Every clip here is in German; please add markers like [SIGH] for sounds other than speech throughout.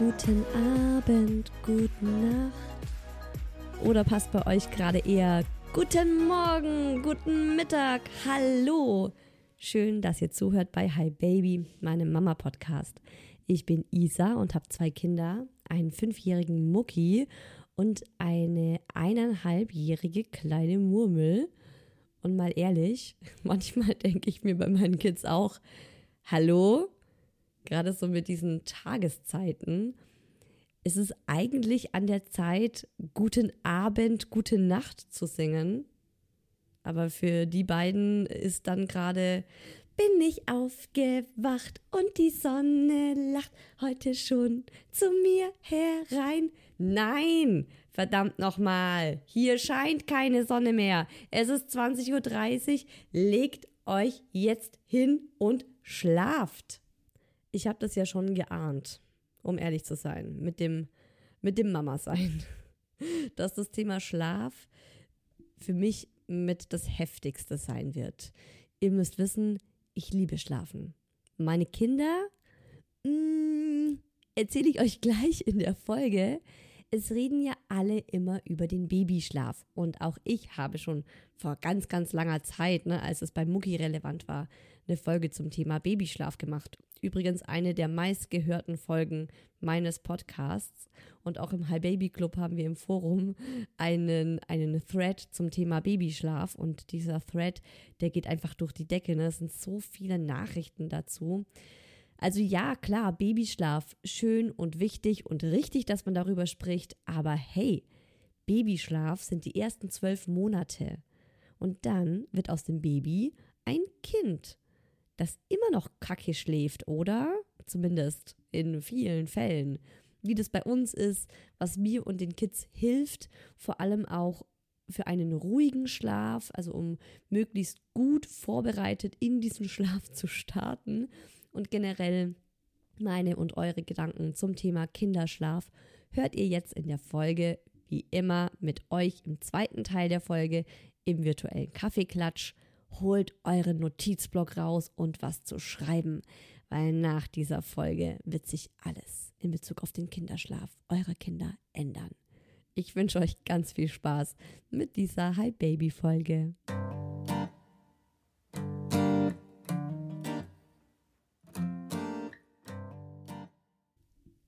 Guten Abend, gute Nacht. Oder passt bei euch gerade eher Guten Morgen, guten Mittag, hallo. Schön, dass ihr zuhört bei Hi Baby, meinem Mama-Podcast. Ich bin Isa und habe zwei Kinder, einen fünfjährigen Mucki und eine eineinhalbjährige kleine Murmel. Und mal ehrlich, [LAUGHS] manchmal denke ich mir bei meinen Kids auch, hallo, gerade so mit diesen Tageszeiten, ist es eigentlich an der Zeit, guten Abend, gute Nacht zu singen. Aber für die beiden ist dann gerade, bin ich aufgewacht und die Sonne lacht heute schon zu mir herein. Nein, verdammt nochmal, hier scheint keine Sonne mehr. Es ist 20.30 Uhr, legt euch jetzt hin und schlaft ich habe das ja schon geahnt, um ehrlich zu sein, mit dem, mit dem Mama-Sein. [LAUGHS] Dass das Thema Schlaf für mich mit das Heftigste sein wird. Ihr müsst wissen, ich liebe Schlafen. Meine Kinder, mm, erzähle ich euch gleich in der Folge. Es reden ja alle immer über den Babyschlaf. Und auch ich habe schon vor ganz, ganz langer Zeit, ne, als es bei Mucki relevant war, eine Folge zum Thema Babyschlaf gemacht. Übrigens eine der meistgehörten Folgen meines Podcasts. Und auch im High Baby Club haben wir im Forum einen, einen Thread zum Thema Babyschlaf. Und dieser Thread, der geht einfach durch die Decke. Ne? Es sind so viele Nachrichten dazu. Also ja, klar, Babyschlaf, schön und wichtig und richtig, dass man darüber spricht. Aber hey, Babyschlaf sind die ersten zwölf Monate. Und dann wird aus dem Baby ein Kind das immer noch kacke schläft, oder? Zumindest in vielen Fällen. Wie das bei uns ist, was mir und den Kids hilft, vor allem auch für einen ruhigen Schlaf, also um möglichst gut vorbereitet in diesen [LAUGHS] Schlaf zu starten und generell meine und eure Gedanken zum Thema Kinderschlaf hört ihr jetzt in der Folge, wie immer, mit euch im zweiten Teil der Folge im virtuellen Kaffeeklatsch holt euren Notizblock raus und was zu schreiben, weil nach dieser Folge wird sich alles in Bezug auf den Kinderschlaf eurer Kinder ändern. Ich wünsche euch ganz viel Spaß mit dieser Hi Baby Folge.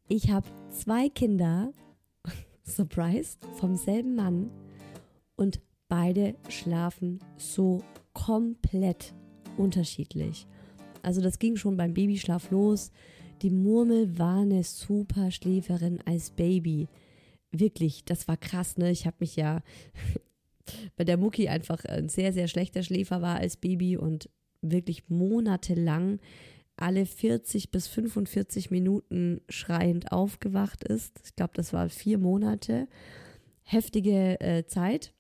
Ich habe zwei Kinder, [LAUGHS] surprise, vom selben Mann und beide schlafen so komplett unterschiedlich. Also das ging schon beim Babyschlaf los. Die Murmel war eine super Schläferin als Baby. Wirklich, das war krass, ne? Ich habe mich ja [LAUGHS] bei der Mucki einfach ein sehr, sehr schlechter Schläfer war als Baby und wirklich monatelang alle 40 bis 45 Minuten schreiend aufgewacht ist. Ich glaube, das war vier Monate. Heftige äh, Zeit.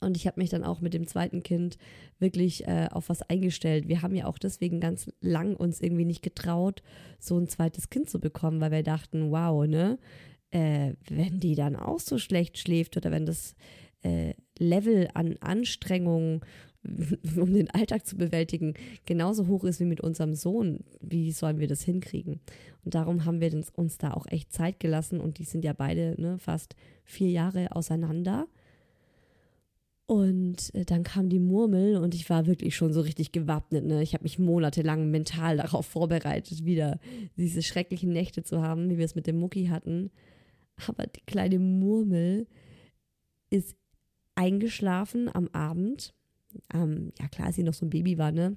Und ich habe mich dann auch mit dem zweiten Kind wirklich äh, auf was eingestellt. Wir haben ja auch deswegen ganz lang uns irgendwie nicht getraut, so ein zweites Kind zu bekommen, weil wir dachten, wow, ne, äh, wenn die dann auch so schlecht schläft oder wenn das äh, Level an Anstrengung, [LAUGHS] um den Alltag zu bewältigen, genauso hoch ist wie mit unserem Sohn, wie sollen wir das hinkriegen? Und darum haben wir uns da auch echt Zeit gelassen und die sind ja beide ne, fast vier Jahre auseinander. Und äh, dann kam die Murmel und ich war wirklich schon so richtig gewappnet. Ne? Ich habe mich monatelang mental darauf vorbereitet, wieder diese schrecklichen Nächte zu haben, wie wir es mit dem Mucki hatten. Aber die kleine Murmel ist eingeschlafen am Abend. Ähm, ja, klar, als sie noch so ein Baby war, ne?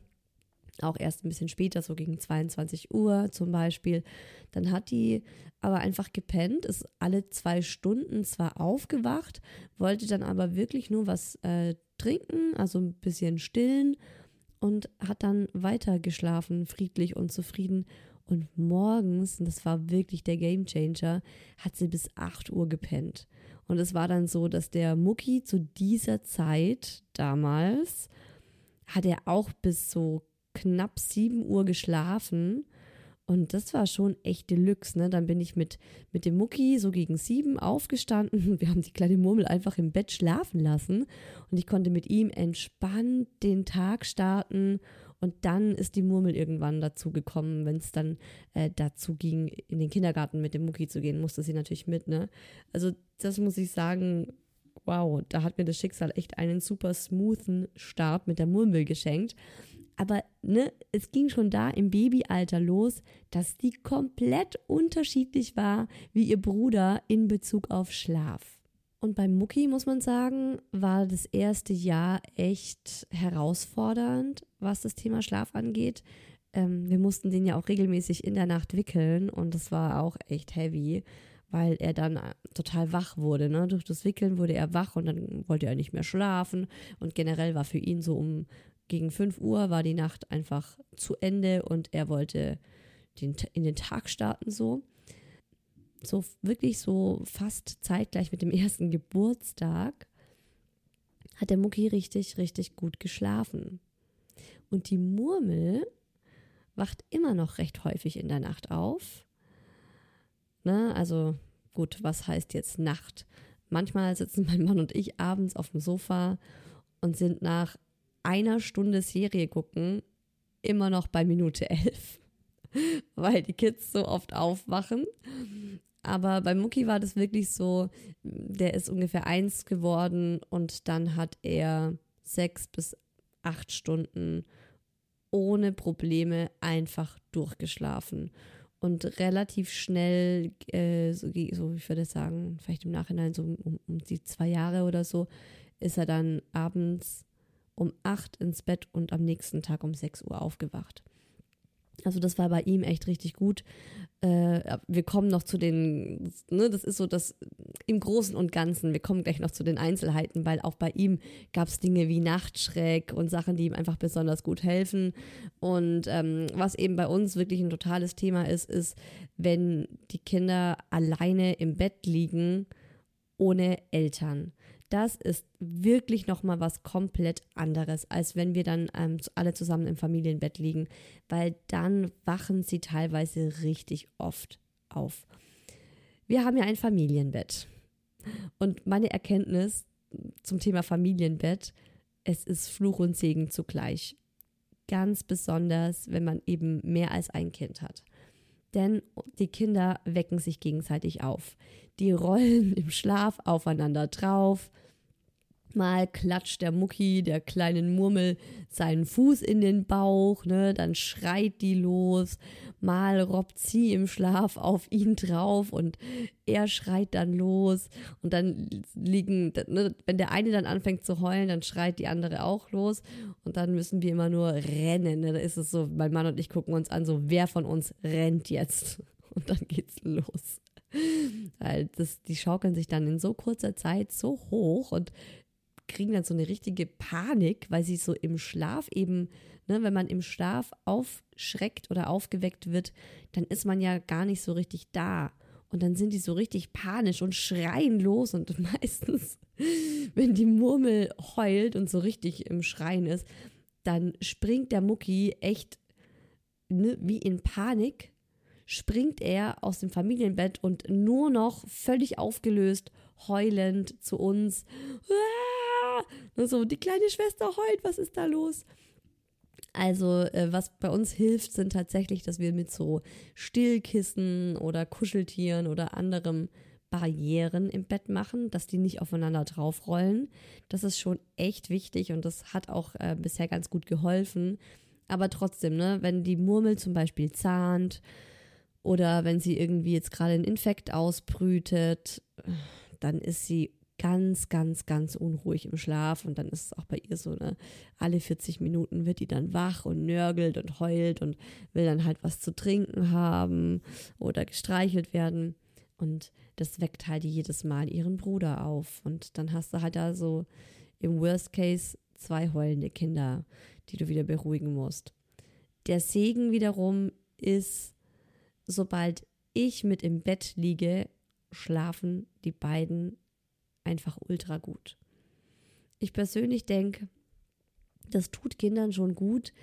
Auch erst ein bisschen später, so gegen 22 Uhr zum Beispiel. Dann hat die aber einfach gepennt, ist alle zwei Stunden zwar aufgewacht, wollte dann aber wirklich nur was äh, trinken, also ein bisschen stillen und hat dann weiter geschlafen, friedlich und zufrieden. Und morgens, und das war wirklich der Game Changer, hat sie bis 8 Uhr gepennt. Und es war dann so, dass der Mucki zu dieser Zeit damals hat er auch bis so knapp 7 Uhr geschlafen. Und das war schon echt Deluxe, ne? Dann bin ich mit, mit dem Mucki so gegen sieben aufgestanden. [LAUGHS] Wir haben die kleine Murmel einfach im Bett schlafen lassen. Und ich konnte mit ihm entspannt den Tag starten. Und dann ist die Murmel irgendwann dazu gekommen, wenn es dann äh, dazu ging, in den Kindergarten mit dem Mucki zu gehen, musste sie natürlich mit, ne? Also, das muss ich sagen, wow, da hat mir das Schicksal echt einen super smoothen Start mit der Murmel geschenkt. Aber ne, es ging schon da im Babyalter los, dass die komplett unterschiedlich war wie ihr Bruder in Bezug auf Schlaf. Und beim Mucki muss man sagen, war das erste Jahr echt herausfordernd, was das Thema Schlaf angeht. Ähm, wir mussten den ja auch regelmäßig in der Nacht wickeln und das war auch echt heavy, weil er dann äh, total wach wurde. Ne? Durch das Wickeln wurde er wach und dann wollte er nicht mehr schlafen. Und generell war für ihn so um gegen 5 Uhr war die Nacht einfach zu Ende und er wollte den, in den Tag starten so. So wirklich so fast zeitgleich mit dem [LAUGHS] ersten Geburtstag hat der Mucki richtig, richtig gut geschlafen. Und die Murmel wacht immer noch recht häufig in der Nacht auf. Ne, also gut, was heißt jetzt Nacht? Manchmal sitzen mein Mann und ich abends auf dem Sofa und sind nach einer Stunde Serie gucken immer noch bei Minute elf, [LAUGHS] weil die Kids so oft aufwachen. Aber bei Mucki war das wirklich so, der ist ungefähr eins geworden und dann hat er sechs bis acht Stunden ohne Probleme einfach durchgeschlafen. Und relativ schnell, äh, so, so, ich würde sagen, vielleicht im Nachhinein so um, um die zwei Jahre oder so, ist er dann abends um 8 ins Bett und am nächsten Tag um 6 Uhr aufgewacht. Also das war bei ihm echt richtig gut. Äh, wir kommen noch zu den, ne, das ist so das im Großen und Ganzen, wir kommen gleich noch zu den Einzelheiten, weil auch bei ihm gab es Dinge wie Nachtschreck und Sachen, die ihm einfach besonders gut helfen. Und ähm, was eben bei uns wirklich ein totales Thema ist, ist, wenn die Kinder alleine im Bett liegen ohne Eltern das ist wirklich nochmal was komplett anderes, als wenn wir dann ähm, alle zusammen im Familienbett liegen, weil dann wachen sie teilweise richtig oft auf. Wir haben ja ein Familienbett. Und meine Erkenntnis zum Thema Familienbett, es ist Fluch und Segen zugleich. Ganz besonders, wenn man eben mehr als ein Kind hat. Denn die Kinder wecken sich gegenseitig auf. Die [LAUGHS] rollen im Schlaf aufeinander drauf Mal klatscht der Mucki der kleinen Murmel seinen Fuß in den Bauch, ne, dann schreit die los. Mal robbt sie im Schlaf auf ihn drauf und er schreit dann los. Und dann liegen, ne, wenn der eine dann anfängt zu heulen, dann schreit die andere auch los. Und dann müssen wir immer nur rennen. Ne? Da ist es so, mein Mann und ich gucken uns an, so wer von uns rennt jetzt. [LAUGHS] Und dann geht's los. Weil das, die schaukeln sich dann in so kurzer Zeit so hoch und kriegen dann so eine richtige Panik, weil sie so im Schlaf eben, ne, wenn man im Schlaf aufschreckt oder aufgeweckt wird, dann ist man ja gar nicht so richtig da. Und dann sind die so richtig panisch und schreien los. Und [LAUGHS] meistens, wenn die Murmel heult und so richtig im Schreien ist, dann springt der Mucki echt ne, wie in Panik, springt er aus dem Familienbett und nur noch völlig aufgelöst, heulend zu uns. Aah! So, die kleine Schwester heult, was ist da los? Also, äh, was bei uns hilft, sind tatsächlich, dass wir mit so Stillkissen oder Kuscheltieren oder anderem Barrieren im Bett machen, dass die nicht aufeinander draufrollen. Das ist schon echt wichtig und das hat auch äh, bisher ganz gut geholfen. Aber trotzdem, ne, wenn die Murmel zum Beispiel zahnt oder wenn sie irgendwie jetzt gerade einen Infekt ausbrütet, dann ist sie ganz, ganz, ganz unruhig im Schlaf. Und dann ist es auch bei ihr so, ne, alle 40 Minuten wird die dann wach und nörgelt und heult und will dann halt was zu trinken haben oder gestreichelt werden. Und das weckt halt jedes Mal ihren Bruder auf. Und dann hast du halt da so im Worst Case zwei heulende Kinder, die du wieder beruhigen musst. Der Segen wiederum ist, sobald ich mit im Bett liege, schlafen die beiden einfach ultra gut. Ich persönlich denke, das tut Kindern schon gut,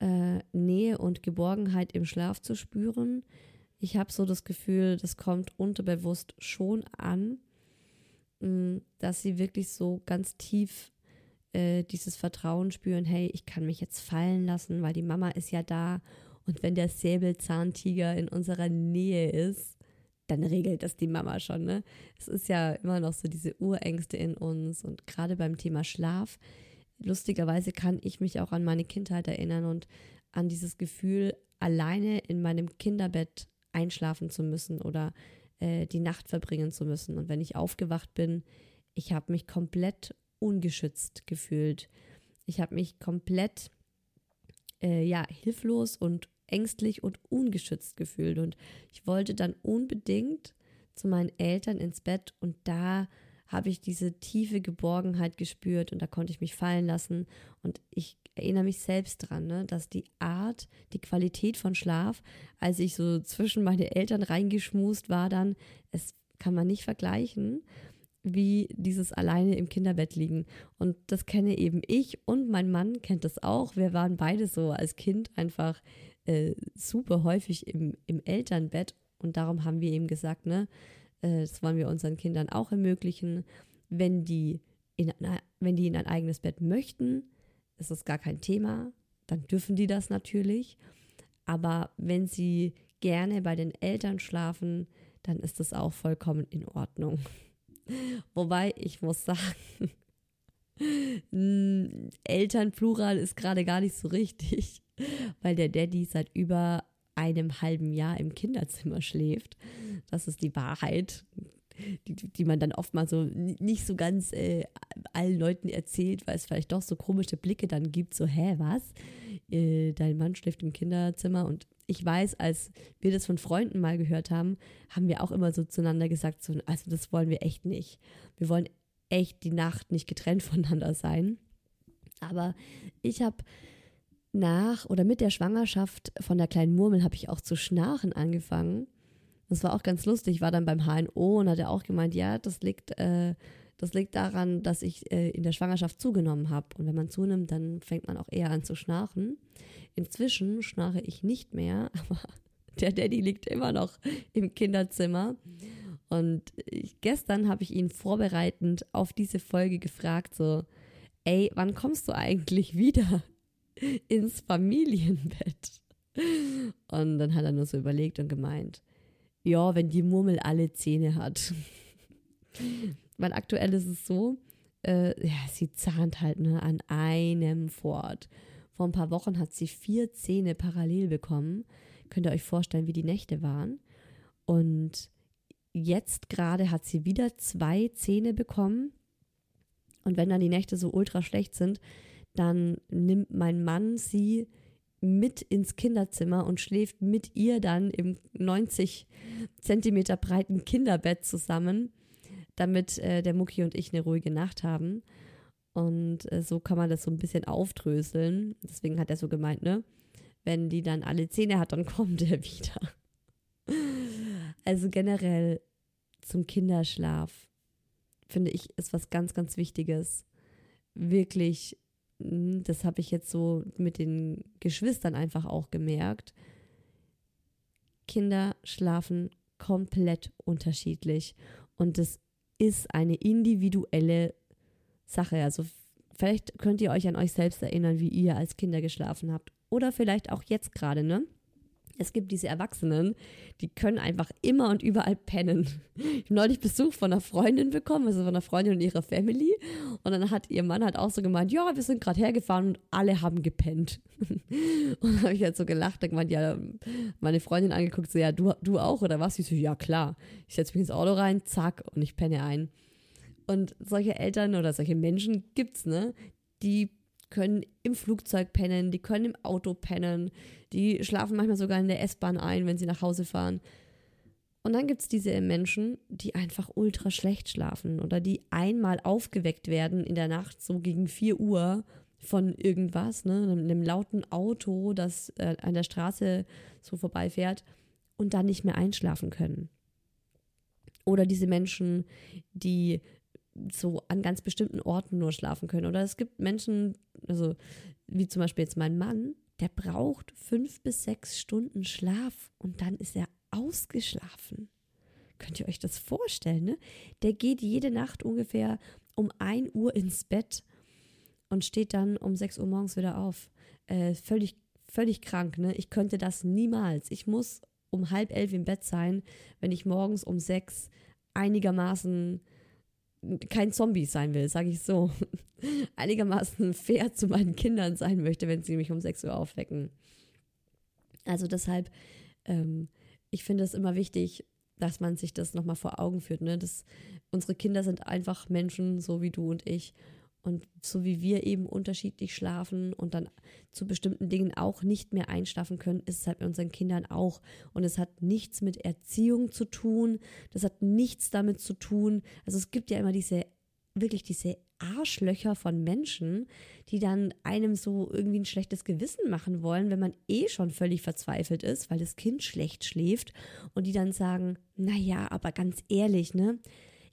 äh, Nähe und Geborgenheit im Schlaf zu spüren. Ich habe so das Gefühl, das kommt unterbewusst schon an, mh, mm, dass sie wirklich so ganz tief äh, dieses Vertrauen spüren, hey, ich kann mich jetzt fallen lassen, weil die Mama ist ja da. Und wenn der Säbelzahntiger in unserer Nähe ist, dann regelt das die Mama schon. Ne? Es ist ja immer noch so diese Urängste in uns und gerade beim Thema Schlaf, lustigerweise kann ich mich auch an meine Kindheit erinnern und an dieses Gefühl, alleine in meinem Kinderbett einschlafen zu müssen oder äh, die Nacht verbringen zu müssen. Und wenn ich aufgewacht bin, ich habe mich komplett ungeschützt gefühlt. Ich habe mich komplett äh, ja hilflos und ängstlich und ungeschützt gefühlt. Und ich wollte dann unbedingt zu meinen Eltern ins Bett und da habe ich diese tiefe Geborgenheit gespürt und da konnte ich mich fallen lassen. Und ich erinnere mich selbst dran, ne, dass die Art, die Qualität von Schlaf, als ich so zwischen meine Eltern reingeschmust war, dann, es kann man nicht vergleichen, wie dieses alleine im Kinderbett liegen. Und das kenne eben ich und mein Mann kennt das auch. Wir waren beide so als Kind einfach äh, super häufig im, im Elternbett und darum haben wir eben gesagt, ne, äh, das wollen wir unseren Kindern auch ermöglichen, wenn die in, wenn die in ein eigenes Bett möchten, ist das gar kein Thema, dann dürfen die das natürlich. Aber wenn sie gerne bei den Eltern schlafen, dann ist das auch vollkommen in Ordnung. [LAUGHS] Wobei ich muss sagen, [LAUGHS] Elternplural ist gerade gar nicht so richtig [LAUGHS] weil der Daddy seit über einem halben Jahr im Kinderzimmer schläft. Das ist die Wahrheit, die, die man dann oft mal so nicht so ganz äh, allen Leuten erzählt, weil es vielleicht doch so komische Blicke dann gibt, so, hä, was? Äh, dein Mann schläft im Kinderzimmer und ich weiß, als wir das von Freunden mal gehört haben, haben wir auch immer so zueinander gesagt, so, also das wollen wir echt nicht. Wir wollen echt die Nacht nicht getrennt [LAUGHS] voneinander sein. Aber ich habe nach oder mit der Schwangerschaft von der kleinen Murmel habe ich auch zu schnarchen angefangen. Das war auch ganz lustig. Ich war dann beim HNO und hatte auch gemeint, ja, das liegt, äh, das liegt daran, dass ich äh, in der Schwangerschaft zugenommen habe. Und wenn man zunimmt, dann fängt man auch eher an zu schnarchen. Inzwischen schnarche ich nicht mehr, [LAUGHS] aber der Daddy liegt immer noch im Kinderzimmer. Und ich, gestern habe ich ihn vorbereitend auf diese Folge gefragt, so, ey, wann kommst du eigentlich wieder? Ins Familienbett. Und dann hat er nur so überlegt und gemeint, ja, wenn die Murmel alle Zähne hat. Weil aktuell ist es so, äh, ja, sie zahnt halt ne, an einem fort. Vor ein paar Wochen hat sie vier Zähne parallel bekommen. Könnt ihr euch vorstellen, wie die Nächte waren? Und jetzt gerade hat sie wieder zwei Zähne bekommen. Und wenn dann die Nächte so ultra schlecht sind, dann nimmt mein Mann sie mit ins Kinderzimmer und schläft mit ihr dann im 90 Zentimeter breiten Kinderbett zusammen, damit äh, der Mucki und ich eine ruhige Nacht haben. Und äh, so kann man das so ein bisschen aufdröseln. Deswegen hat er so gemeint, ne? Wenn die dann alle Zähne hat, dann [LAUGHS] kommt er wieder. Also generell zum Kinderschlaf finde ich ist was ganz, ganz Wichtiges. Wirklich das habe ich jetzt so mit den Geschwistern einfach auch gemerkt. Kinder schlafen komplett unterschiedlich und das ist eine individuelle Sache. Also vielleicht könnt ihr euch an euch selbst erinnern, wie ihr als Kinder geschlafen habt oder vielleicht auch jetzt gerade, ne? Es gibt diese Erwachsenen, die können einfach immer und überall pennen. Ich habe neulich Besuch von einer Freundin bekommen, also von einer Freundin und ihrer Family. Und dann hat ihr Mann halt auch so gemeint, ja, wir sind gerade hergefahren und alle haben gepennt. [LAUGHS] Und dann habe ich halt so gelacht und gemeint, ja, meine Freundin angeguckt, so, ja, du, du auch oder was? Ich so, ja, klar. Ich setze mich ins Auto rein, zack, und ich penne ein. Und solche Eltern oder solche Menschen gibt's, ne? Die können im Flugzeug pennen, die können im Auto pennen, die schlafen manchmal sogar in der S-Bahn ein, wenn sie nach Hause fahren. Und dann gibt es diese Menschen, die einfach ultra schlecht schlafen oder die einmal aufgeweckt werden in der Nacht, so gegen 4 Uhr von irgendwas, ne, einem, lauten Auto, das äh, an der Straße so vorbeifährt und dann nicht mehr einschlafen können. Oder diese Menschen, die so an ganz bestimmten Orten nur schlafen können. Oder es gibt Menschen, also wie zum Beispiel jetzt mein Mann, der braucht fünf bis sechs Stunden Schlaf und dann ist er ausgeschlafen. Könnt ihr euch das vorstellen, ne? Der geht jede Nacht ungefähr um 1 Uhr ins Bett und steht dann um 6 Uhr morgens wieder auf. Äh, völlig, völlig krank, ne? Ich könnte das niemals. Ich muss um halb elf im Bett sein, wenn ich morgens um sechs einigermaßen kein Zombie sein will, sage ich so, [LAUGHS] einigermaßen fair zu meinen Kindern sein möchte, wenn sie mich um 6 Uhr aufwecken. Also deshalb, ähm, ich finde es immer wichtig, dass man sich das nochmal vor Augen führt. Ne? Das, unsere Kinder sind einfach Menschen, so wie du und ich. Und so wie wir eben unterschiedlich schlafen und dann zu bestimmten Dingen auch nicht mehr einschlafen können, ist es halt bei unseren Kindern auch. Und es hat nichts mit Erziehung zu tun. Das hat nichts damit zu tun. Also es gibt ja immer diese, wirklich diese Arschlöcher von Menschen, die dann einem so irgendwie ein schlechtes Gewissen machen wollen, wenn man eh schon völlig verzweifelt ist, weil das Kind schlecht schläft und die dann sagen, naja, aber ganz ehrlich, ne,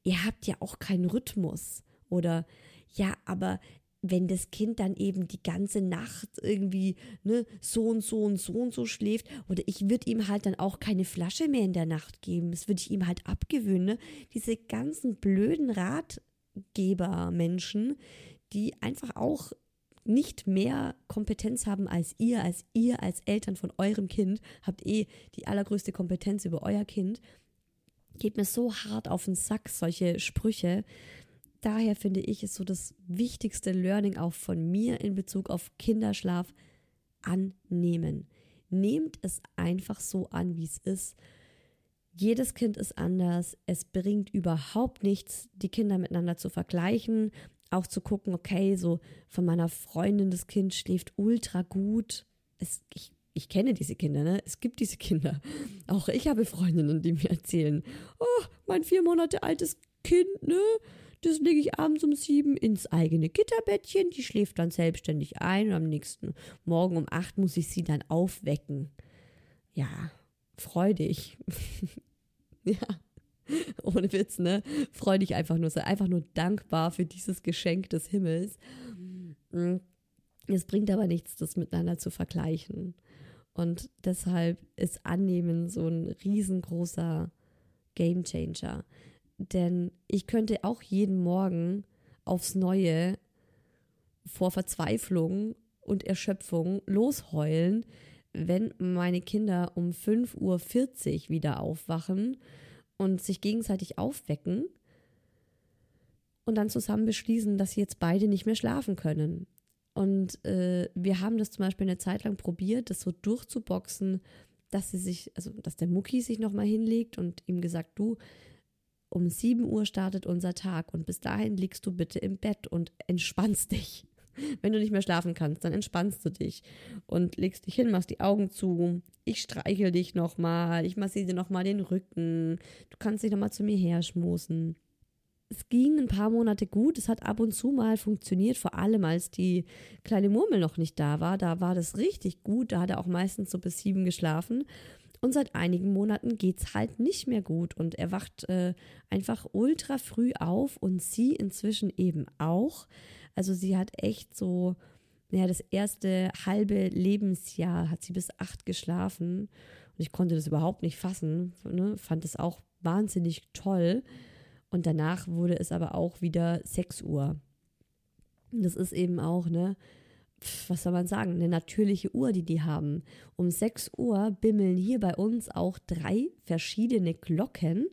ihr habt ja auch keinen Rhythmus oder ja, aber wenn das Kind dann eben die ganze Nacht irgendwie ne, so und so und so und so schläft, oder ich würde ihm halt dann auch keine Flasche mehr in der Nacht geben. Das würde ich ihm halt abgewöhnen. Ne? Diese ganzen blöden Ratgeber-Menschen, die einfach auch nicht mehr Kompetenz haben als ihr, als ihr als Eltern von eurem Kind, habt eh die allergrößte Kompetenz über euer Kind. Geht mir so hart auf den Sack, solche Sprüche daher finde ich, ist so das wichtigste Learning auch von mir in Bezug auf Kinderschlaf annehmen. Nehmt es einfach so an, wie es ist. Jedes Kind ist anders. Es bringt überhaupt nichts, die Kinder miteinander zu vergleichen. Auch zu gucken, okay, so von meiner Freundin, das Kind schläft ultra gut. Es, ich, ich kenne diese Kinder, ne? Es gibt diese Kinder. Auch ich habe Freundinnen, die mir erzählen, oh, mein vier Monate altes Kind, ne? Das lege ich abends um sieben ins eigene Gitterbettchen. Die schläft dann selbstständig ein und am nächsten Morgen um acht muss ich sie dann aufwecken. Ja, freudig. [LAUGHS] ja. Ohne Witz, ne? Freu dich einfach nur, sei einfach nur dankbar für dieses Geschenk des Himmels. Mm. Es bringt aber nichts, das miteinander zu vergleichen. Und deshalb ist Annehmen so ein riesengroßer Gamechanger. Denn ich könnte auch jeden Morgen aufs Neue vor Verzweiflung und Erschöpfung losheulen, wenn meine Kinder um 5.40 Uhr wieder aufwachen und sich gegenseitig aufwecken. und dann zusammen beschließen, dass sie jetzt beide nicht mehr schlafen können. Und äh, wir haben das zum Beispiel eine Zeit lang probiert, das so durchzuboxen, dass sie sich, also dass der Mucki sich nochmal hinlegt und ihm gesagt, du, um 7 Uhr startet unser Tag und bis dahin liegst du bitte im Bett und entspannst dich. [LAUGHS] Wenn du nicht mehr schlafen kannst, dann entspannst du dich und legst dich hin, machst die Augen zu. Ich streichel dich nochmal, ich massiere dir nochmal den Rücken. Du kannst dich nochmal zu mir her schmusen es ging ein paar Monate gut. Es hat ab und zu mal funktioniert, vor allem als die kleine Murmel noch nicht da war. Da war das richtig gut. Da hat er auch meistens so bis sieben geschlafen. Und seit einigen Monaten geht es halt nicht mehr gut. Und er wacht äh, einfach ultra früh auf und sie inzwischen eben auch. Also sie hat echt so, ja, das erste halbe Lebensjahr hat sie bis acht geschlafen. Und ich konnte das überhaupt nicht fassen. Ne? Fand es auch wahnsinnig toll. Und danach wurde es aber auch wieder 6 Uhr. Das ist eben auch, ne, was soll man sagen, eine natürliche Uhr, die die haben. Um 6 Uhr bimmeln hier bei uns auch drei verschiedene Glocken.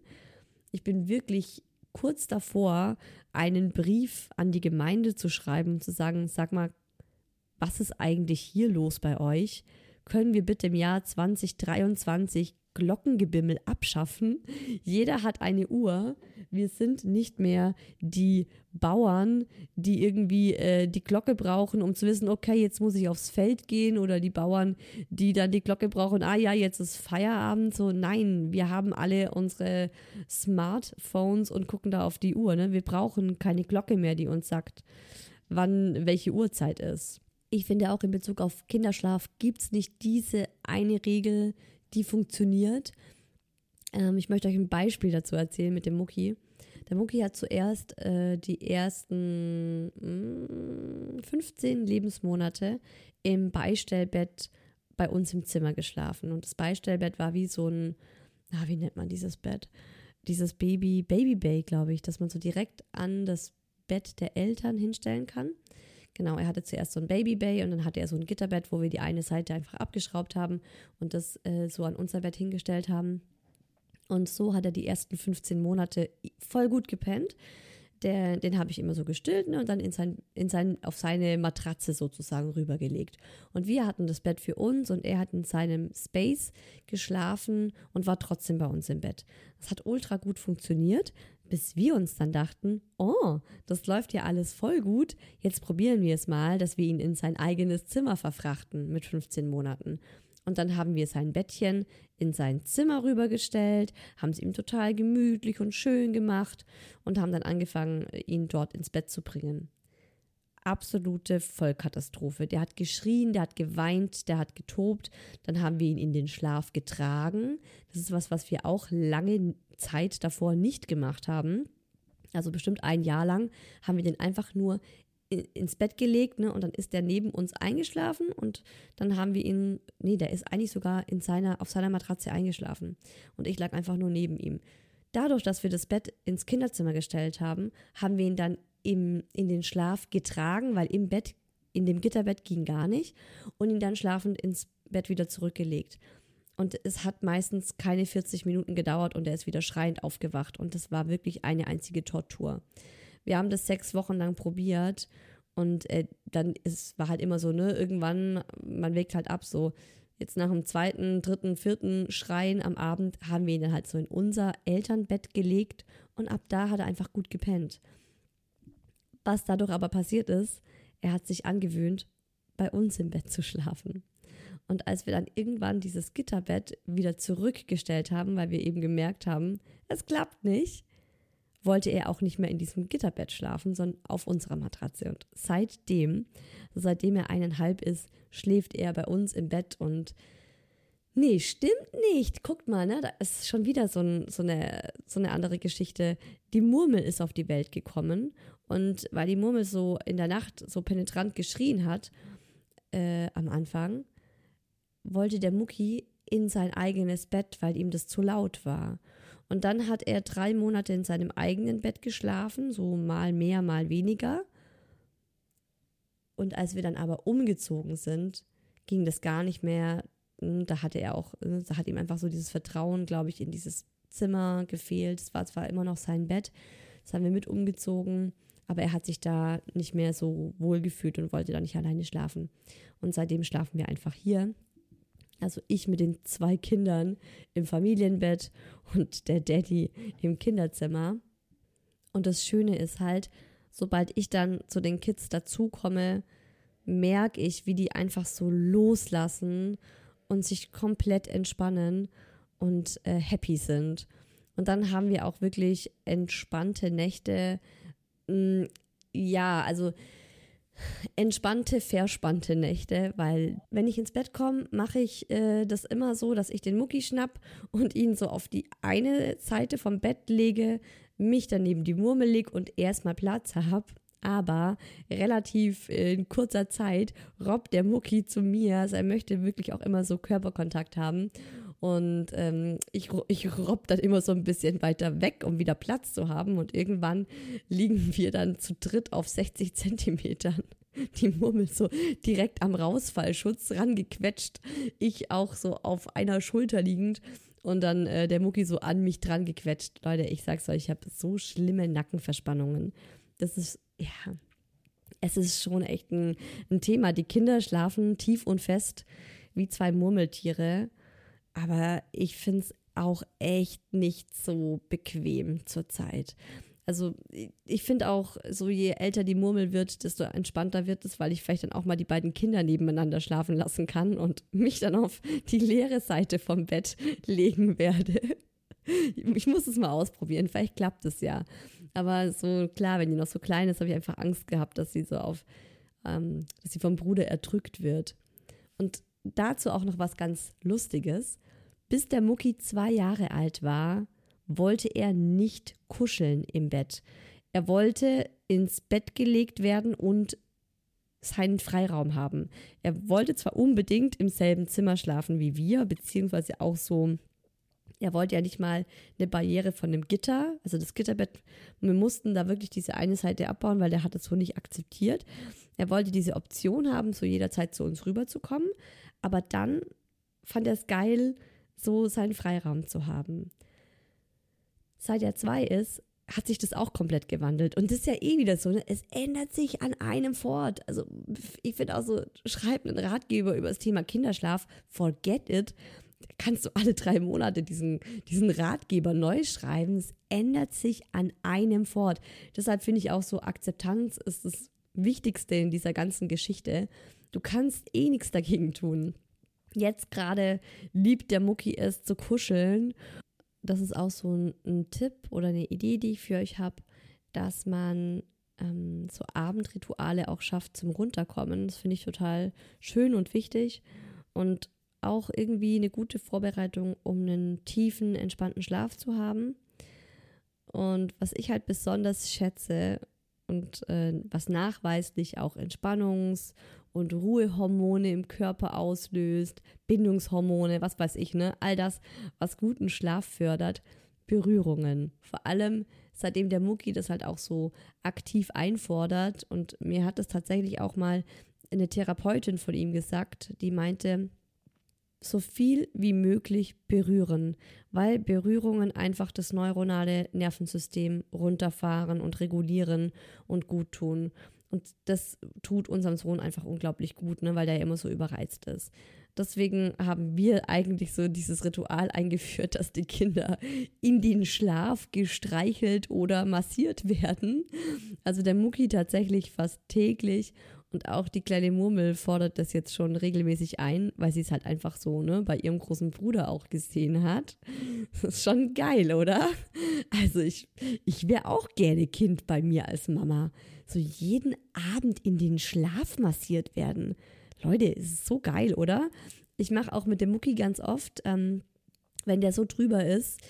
Ich bin wirklich kurz davor, einen Brief an die Gemeinde zu schreiben und zu sagen, sag mal, was ist eigentlich hier los bei euch? Können wir bitte im Jahr 2023 Glockengebimmel abschaffen. Jeder hat eine Uhr. Wir sind nicht mehr die Bauern, die irgendwie äh, die Glocke brauchen, um zu wissen, okay, jetzt muss ich aufs Feld gehen oder die Bauern, die dann die Glocke brauchen, ah ja, jetzt ist Feierabend. So, nein, wir haben alle unsere Smartphones und gucken da auf die Uhr. Ne? Wir brauchen keine Glocke mehr, die uns sagt, wann welche Uhrzeit ist. Ich finde auch in Bezug auf Kinderschlaf gibt es nicht diese eine Regel, die funktioniert. Ähm, ich möchte euch ein Beispiel dazu erzählen mit dem Mucki. Der Mucki hat zuerst äh, die ersten mh, mm, 15 Lebensmonate im Beistellbett bei uns im Zimmer geschlafen. Und das Beistellbett war wie so ein, na, wie nennt man dieses Bett? Dieses Baby, Baby Bay, glaube ich, dass man so direkt an das Bett der Eltern hinstellen kann. Genau, er hatte zuerst so ein Baby Bay und dann hatte er so ein Gitterbett, wo wir die eine Seite einfach abgeschraubt haben und das äh, so an unser Bett hingestellt haben. Und so hat er die ersten 15 Monate voll gut gepennt. Der, den habe ich immer so gestillt ne, und dann in sein, in sein, auf seine Matratze sozusagen rübergelegt. Und wir hatten das Bett für uns und er hat in seinem Space geschlafen und war trotzdem bei uns im Bett. Das hat ultra gut funktioniert, bis wir uns dann dachten, oh, das läuft ja alles voll gut, jetzt probieren wir es mal, dass wir ihn in sein eigenes Zimmer verfrachten mit 15 Monaten. Und dann haben wir sein Bettchen in sein Zimmer rübergestellt, haben es ihm total gemütlich und schön gemacht und haben dann angefangen, ihn dort ins Bett zu bringen. Absolute Vollkatastrophe. Der hat geschrien, der hat geweint, der hat getobt. Dann haben wir ihn in den Schlaf getragen. Das ist was, was wir auch lange Zeit davor nicht gemacht haben. Also bestimmt ein Jahr lang haben wir den einfach nur ins Bett gelegt, ne, und dann ist der neben uns eingeschlafen und dann haben wir ihn, nee, der ist eigentlich sogar in seiner, auf seiner Matratze eingeschlafen und ich lag einfach nur neben ihm. Dadurch, dass wir das Bett ins Kinderzimmer gestellt haben, haben wir ihn dann im, in den Schlaf getragen, weil im Bett, in dem Gitterbett ging gar nicht und ihn dann schlafend ins Bett wieder zurückgelegt. Und es hat meistens keine 40 Minuten gedauert und er ist wieder schreiend aufgewacht. Und das war wirklich eine einzige Tortur. Wir haben das sechs Wochen lang probiert und äh, dann ist, war halt immer so, ne, irgendwann, man wägt halt ab, so jetzt nach dem zweiten, dritten, vierten Schreien am Abend haben wir ihn dann halt so in unser Elternbett gelegt und ab da hat er einfach gut gepennt. Was dadurch aber passiert ist, er hat sich angewöhnt, bei uns im Bett zu schlafen. Und als wir dann irgendwann dieses Gitterbett wieder zurückgestellt haben, weil wir eben gemerkt haben, es klappt nicht, wollte er auch nicht mehr in diesem Gitterbett schlafen, sondern auf unserer Matratze. Und seitdem, seitdem er eineinhalb ist, schläft er bei uns im Bett und nee, stimmt nicht. Guckt mal, ne, da ist schon wieder so, ein, so, eine, so eine andere Geschichte. Die Murmel ist auf die Welt gekommen und weil die Murmel so in der Nacht so penetrant geschrien hat äh, am Anfang, wollte der Mucki in sein eigenes Bett, weil ihm das zu laut war. Und dann hat er drei Monate in seinem eigenen Bett geschlafen, so mal mehr, mal weniger. Und als wir dann aber umgezogen sind, ging das gar nicht mehr. Da hatte er auch, da hat ihm einfach so dieses Vertrauen, glaube ich, in dieses Zimmer gefehlt. Es war zwar immer noch sein Bett. Das haben wir mit umgezogen. Aber er hat sich da nicht mehr so wohl gefühlt und wollte da nicht alleine schlafen. Und seitdem schlafen wir einfach hier. Also ich mit den zwei Kindern im Familienbett und der Daddy im Kinderzimmer. Und das Schöne ist halt, sobald ich dann zu den Kids dazukomme, merke ich, wie die einfach so loslassen und sich komplett entspannen und äh, happy sind. Und dann haben wir auch wirklich entspannte Nächte. Mm, ja, also entspannte, verspannte Nächte, weil wenn ich ins Bett komme, mache ich äh, das immer so, dass ich den Mucki schnapp und ihn so auf die eine Seite vom Bett lege, mich dann neben die Murmel leg und erstmal Platz habe. Aber relativ in kurzer Zeit robbt der Mucki zu mir. Also er möchte wirklich auch immer so Körperkontakt haben. Und ähm, ich, ich robb dann immer so ein bisschen weiter weg, um wieder Platz zu haben. Und irgendwann liegen wir dann zu dritt auf 60 Zentimetern. Die Murmel so direkt am Rausfallschutz rangequetscht. Ich auch so auf einer Schulter liegend. Und dann äh, der Mucki so an mich dran gequetscht. Leute, ich sag's euch, ich habe so schlimme Nackenverspannungen. Das ist, ja, es ist schon echt ein, ein Thema. Die Kinder schlafen tief und fest wie zwei Murmeltiere. Aber ich finde es auch echt nicht so bequem zurzeit. Also ich finde auch, so je älter die Murmel wird, desto entspannter wird es, weil ich vielleicht dann auch mal die beiden Kinder nebeneinander schlafen lassen kann und mich dann auf die leere Seite vom Bett [LAUGHS] legen werde. Ich muss es mal ausprobieren, vielleicht klappt es ja. Aber so klar, wenn die noch so klein ist, habe ich einfach Angst gehabt, dass sie so auf, ähm, dass sie vom Bruder erdrückt wird. Und dazu auch noch was ganz Lustiges. Bis der Mucki zwei Jahre alt war, wollte er nicht kuscheln im Bett. Er wollte ins Bett gelegt werden und seinen Freiraum haben. Er wollte zwar unbedingt im selben Zimmer schlafen wie wir, beziehungsweise auch so, er wollte ja nicht mal eine Barriere von dem Gitter, also das Gitterbett, wir mussten da wirklich diese eine Seite abbauen, weil der hat es so nicht akzeptiert. Er wollte diese Option haben, so jederzeit zu uns rüberzukommen, aber dann fand er es geil, so seinen Freiraum zu haben. Seit er zwei ist, hat sich das auch komplett gewandelt. Und das ist ja eh wieder so, ne? es ändert sich an einem fort. Also ich finde auch so, schreib einen Ratgeber über das Thema Kinderschlaf, forget it. kannst du alle drei Monate diesen, diesen Ratgeber neu schreiben. Es ändert sich an einem fort. Deshalb finde ich auch so, Akzeptanz ist das Wichtigste in dieser ganzen Geschichte. Du kannst eh nichts dagegen tun. Jetzt gerade liebt der Mucki es zu kuscheln. Das ist auch so ein, ein Tipp oder eine Idee, die ich für euch habe, dass man ähm, so Abendrituale auch schafft zum Runterkommen. Das finde ich total schön und wichtig und auch irgendwie eine gute Vorbereitung, um einen tiefen, entspannten Schlaf zu haben. Und was ich halt besonders schätze und äh, was nachweislich auch Entspannungs- und Ruhehormone im Körper auslöst, Bindungshormone, was weiß ich, ne? All das, was guten Schlaf fördert, Berührungen. Vor allem seitdem der Mucki das halt auch so aktiv einfordert und mir hat das tatsächlich auch mal eine Therapeutin von ihm gesagt, die meinte, so viel wie möglich berühren, weil Berührungen einfach das neuronale Nervensystem runterfahren und regulieren und gut tun. Und das tut unserem Sohn einfach unglaublich gut, ne, weil der ja immer so überreizt ist. Deswegen haben wir eigentlich so dieses Ritual eingeführt, dass die Kinder in den Schlaf gestreichelt oder massiert werden. Also der Mucki tatsächlich fast täglich und auch die kleine Murmel fordert das jetzt schon regelmäßig ein, weil sie es halt einfach so, ne, bei ihrem großen Bruder auch gesehen hat. Das ist schon geil, oder? Also ich, ich wäre auch gerne Kind bei mir als Mama. So jeden Abend in den Schlaf massiert werden. Leute, ist so geil, oder? Ich mache auch mit dem Mucki ganz oft, ähm, wenn der so drüber ist,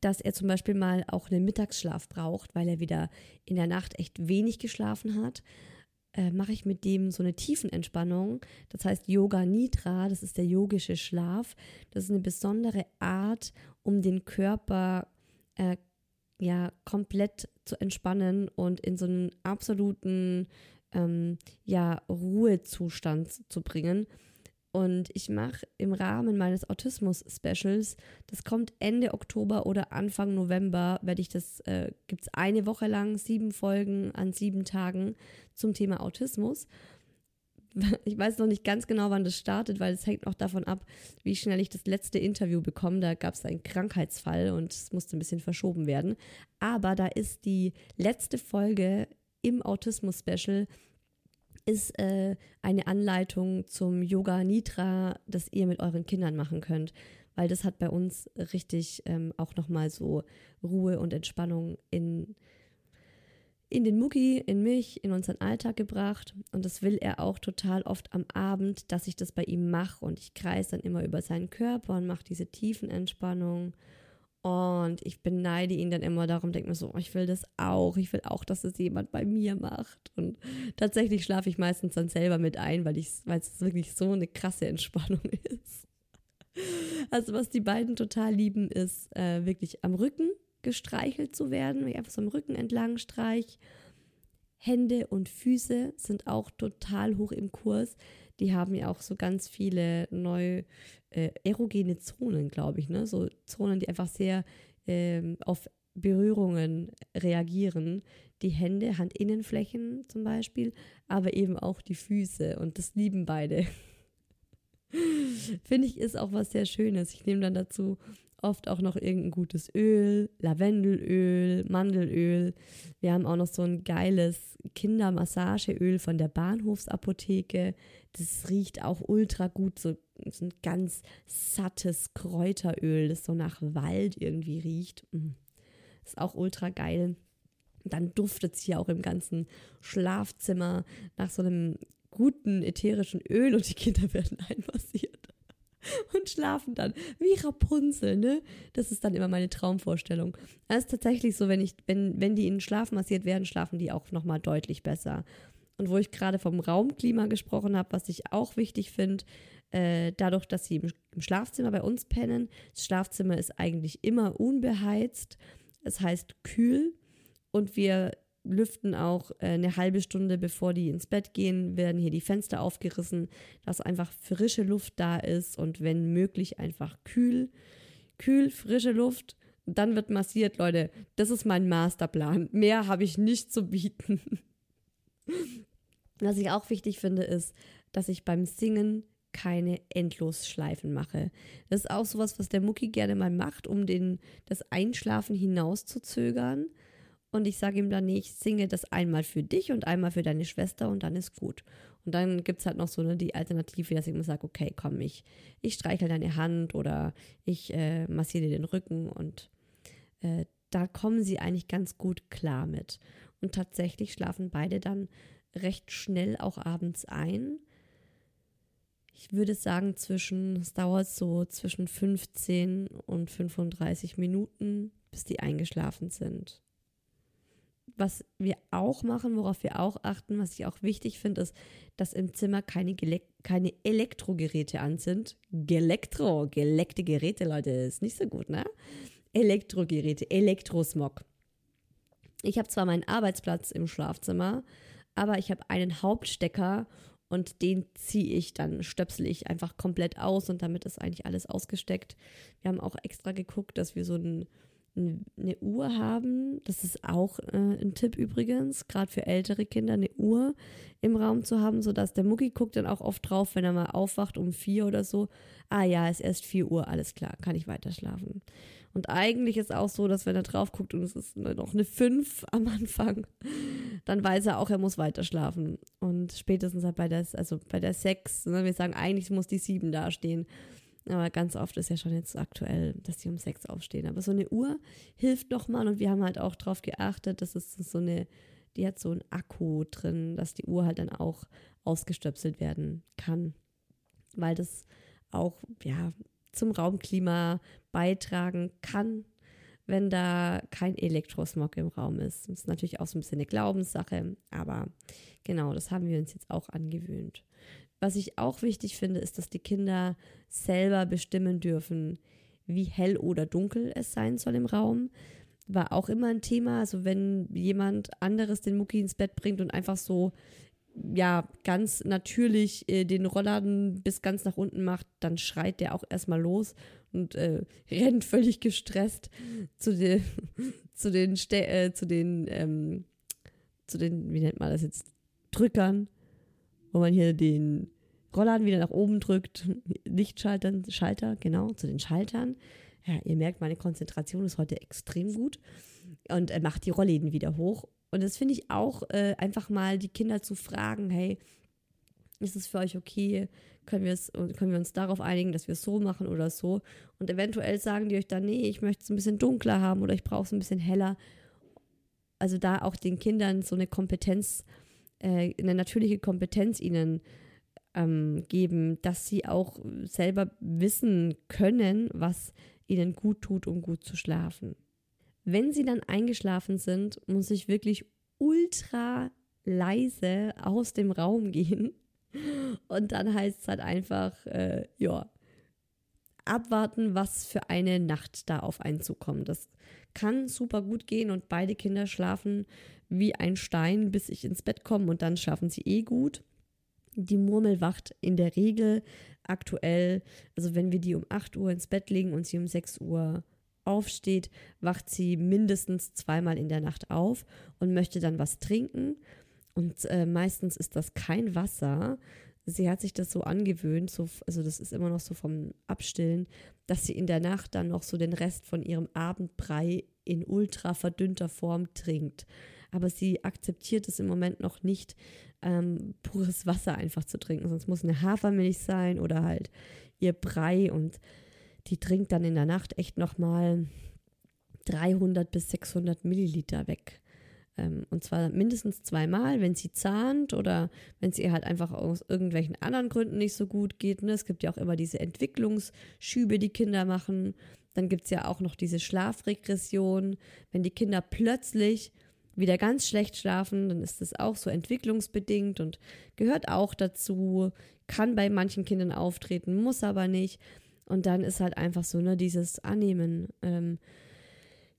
dass er zum Beispiel mal auch einen Mittagsschlaf braucht, weil er wieder in der Nacht echt wenig geschlafen hat äh, mache ich mit dem so eine Tiefenentspannung. Das heißt Yoga Nidra, das ist der yogische Schlaf. Das ist eine besondere Art, um den Körper äh, ja komplett zu entspannen und in so einen absoluten ähm, ja, Ruhezustand zu bringen. Und ich mache im Rahmen meines Autismus-Specials, das kommt Ende Oktober oder Anfang November, werde ich das, äh, gibt es eine Woche lang, sieben Folgen an sieben Tagen zum Thema Autismus. [LAUGHS] Ich weiß noch nicht ganz genau, wann das startet, weil es hängt auch davon ab, wie schnell ich das letzte Interview bekomme. Da gab es einen Krankheitsfall und es musste ein bisschen verschoben werden. Aber da ist die letzte Folge im Autismus-Special ist äh, eine Anleitung zum Yoga Nidra, das ihr mit euren Kindern machen könnt. Weil das hat bei uns richtig ähm, auch nochmal so Ruhe und Entspannung in, in den Mucki, in mich, in unseren Alltag gebracht. Und das will er auch total oft am Abend, dass ich das bei ihm mache. Und ich kreise dann immer über seinen Körper und mache diese tiefen Entspannungen. Und ich beneide ihn dann immer darum, denke mir so, oh, ich will das auch, ich will auch, dass es jemand bei mir macht. Und tatsächlich schlafe ich meistens dann selber mit ein, weil ich, weil es wirklich so eine krasse Entspannung [LAUGHS] ist. Also was die beiden total lieben, ist äh, wirklich am Rücken gestreichelt zu werden, wenn ich einfach so am Rücken entlang streich. Hände und Füße sind auch total hoch im Kurs. Die haben ja auch so ganz viele neu äh, erogene Zonen, glaube ich, ne? So Zonen, die einfach sehr ähm, auf Berührungen reagieren. Die Hände, Handinnenflächen zum Beispiel, aber eben auch die Füße. Und das lieben beide. [LAUGHS] Finde ich, ist auch was sehr Schönes. Ich nehme dann dazu oft auch noch irgendein gutes Öl, Lavendelöl, Mandelöl. Wir haben auch noch so ein geiles Kindermassageöl von der Bahnhofsapotheke. Das riecht auch ultra gut, so, so ein ganz sattes Kräuteröl, das so nach Wald irgendwie riecht. Mm. Ist auch ultra geil. Dann duftet es hier auch im ganzen Schlafzimmer nach so einem guten ätherischen Öl und die Kinder [LAUGHS] werden einmassiert [LAUGHS] und schlafen dann wie Rapunzel, ne? Das ist dann immer meine Traumvorstellung. Es ist tatsächlich so, wenn ich, wenn, wenn die in den Schlaf massiert werden, schlafen die auch nochmal deutlich besser. Und wo ich gerade vom Raumklima gesprochen habe, was ich auch wichtig finde, äh, dadurch, dass sie im, im Schlafzimmer bei uns pennen, das Schlafzimmer ist eigentlich immer unbeheizt, es das heißt kühl und wir lüften auch äh, eine halbe Stunde bevor die ins Bett gehen, werden hier die Fenster aufgerissen, dass einfach frische Luft da ist und wenn möglich einfach kühl, kühl, frische Luft. Dann wird massiert, Leute. Das ist mein Masterplan. Mehr habe ich nicht zu bieten. Was ich auch wichtig finde, ist, dass ich beim Singen keine Endlosschleifen mache. Das ist auch sowas, was der Mucki gerne mal macht, um den, das Einschlafen hinauszuzögern. Und ich sage ihm dann, nee, ich singe das einmal für dich und einmal für deine Schwester und dann ist gut. Und dann gibt es halt noch so ne, die Alternative, dass ich immer sage, okay, komm, ich, ich streichel deine Hand oder ich äh, massiere dir den Rücken und äh, da kommen sie eigentlich ganz gut klar mit. Und tatsächlich schlafen beide dann recht schnell auch abends ein. Ich würde sagen, zwischen, es dauert so zwischen 15 und 35 Minuten, bis die eingeschlafen sind was wir auch machen, worauf wir auch achten, was ich auch wichtig finde, ist, dass im Zimmer keine, keine Elektrogeräte an sind. Gelektro, geleckte Geräte, Leute, ist nicht so gut, ne? Elektrogeräte, Elektrosmog. Ich habe zwar meinen Arbeitsplatz im Schlafzimmer, aber ich habe einen Hauptstecker und den ziehe ich dann, stöpsel ich einfach komplett aus und damit ist eigentlich alles ausgesteckt. Wir haben auch extra geguckt, dass wir so einen eine Uhr haben. Das ist auch äh, ein Tipp übrigens, gerade für ältere Kinder, eine Uhr im Raum zu haben, sodass der Mucki guckt dann auch oft drauf, wenn er mal aufwacht um vier oder so. Ah ja, es ist erst vier Uhr, alles klar, kann ich weiter schlafen. Und eigentlich ist auch so, dass wenn er drauf guckt und es ist noch eine fünf am Anfang, dann weiß er auch, er muss weiter schlafen. Und spätestens halt bei der, also bei der sechs, ne, wir sagen, eigentlich muss die sieben dastehen. Aber ganz oft ist ja schon jetzt aktuell, dass die um sechs aufstehen. Aber so eine Uhr hilft nochmal und wir haben halt auch darauf geachtet, dass es so eine, die hat so einen Akku drin, dass die Uhr halt dann auch ausgestöpselt werden kann. Weil das auch, ja, zum Raumklima beitragen kann, wenn da kein Elektrosmog im Raum ist. Das ist natürlich auch so ein bisschen eine Glaubenssache, aber genau, das haben wir uns jetzt auch angewöhnt. Was ich auch wichtig finde, ist, dass die Kinder selber bestimmen dürfen, wie hell oder dunkel es sein soll im Raum. War auch immer ein Thema. Also wenn jemand anderes den Mucki ins Bett bringt und einfach so ja ganz natürlich äh, den Rollladen bis ganz nach unten macht, dann schreit der auch erstmal los und äh, [LAUGHS] rennt völlig gestresst zu den, [LAUGHS] zu den, Ste äh, zu den, ähm, zu den, wie nennt man das jetzt, Drückern, wo man hier den Rollladen wieder nach oben drückt, Lichtschaltern, Schalter, genau, zu den Schaltern. Ja, ihr merkt, meine Konzentration ist heute extrem gut und er macht die Rollläden wieder hoch. Und das finde ich auch äh, einfach mal die Kinder zu fragen, hey, ist es für euch okay? Können können wir uns darauf einigen, dass wir es so machen oder so? Und eventuell sagen die euch dann, nee, ich möchte es ein bisschen dunkler haben oder ich brauche es ein bisschen heller. Also da auch den Kindern so eine Kompetenz, äh, eine natürliche Kompetenz ihnen ähm, geben, dass sie auch selber wissen können, was ihnen gut tut, um gut zu schlafen. Wenn sie dann eingeschlafen sind, muss ich wirklich ultra leise aus dem Raum gehen. Und dann heißt es halt einfach, äh, ja, abwarten, was für eine Nacht da auf einen zukommt. Das kann super gut gehen und beide Kinder schlafen wie ein Stein, bis ich ins Bett komme und dann schlafen sie eh gut. Die Murmel wacht in der Regel aktuell, also wenn wir die um 8 Uhr ins Bett legen und sie um 6 Uhr aufsteht, wacht sie mindestens zweimal in der Nacht auf und möchte dann was trinken. Und äh, meistens ist das kein Wasser. Sie hat sich das so angewöhnt, so, also das ist immer noch so vom Abstillen, dass sie in der Nacht dann noch so den Rest von ihrem Abendbrei in ultra verdünnter Form trinkt. Aber sie akzeptiert es im Moment noch nicht, ähm, pures Wasser einfach zu trinken. Sonst muss eine Hafermilch sein oder halt ihr Brei und die trinkt dann in der Nacht echt nochmal 300 bis 600 Milliliter weg. Ähm, und zwar mindestens zweimal, wenn sie zahnt oder wenn es ihr halt einfach aus irgendwelchen anderen Gründen nicht so gut geht. Ne? Es gibt ja auch immer diese Entwicklungsschübe, die Kinder machen. Dann gibt es ja auch noch diese Schlafregression. Wenn die Kinder plötzlich wieder ganz schlecht schlafen, dann ist das auch so entwicklungsbedingt und gehört auch dazu, kann bei manchen Kindern auftreten, muss aber nicht. Und dann ist halt einfach so, ne, dieses Annehmen. Ähm,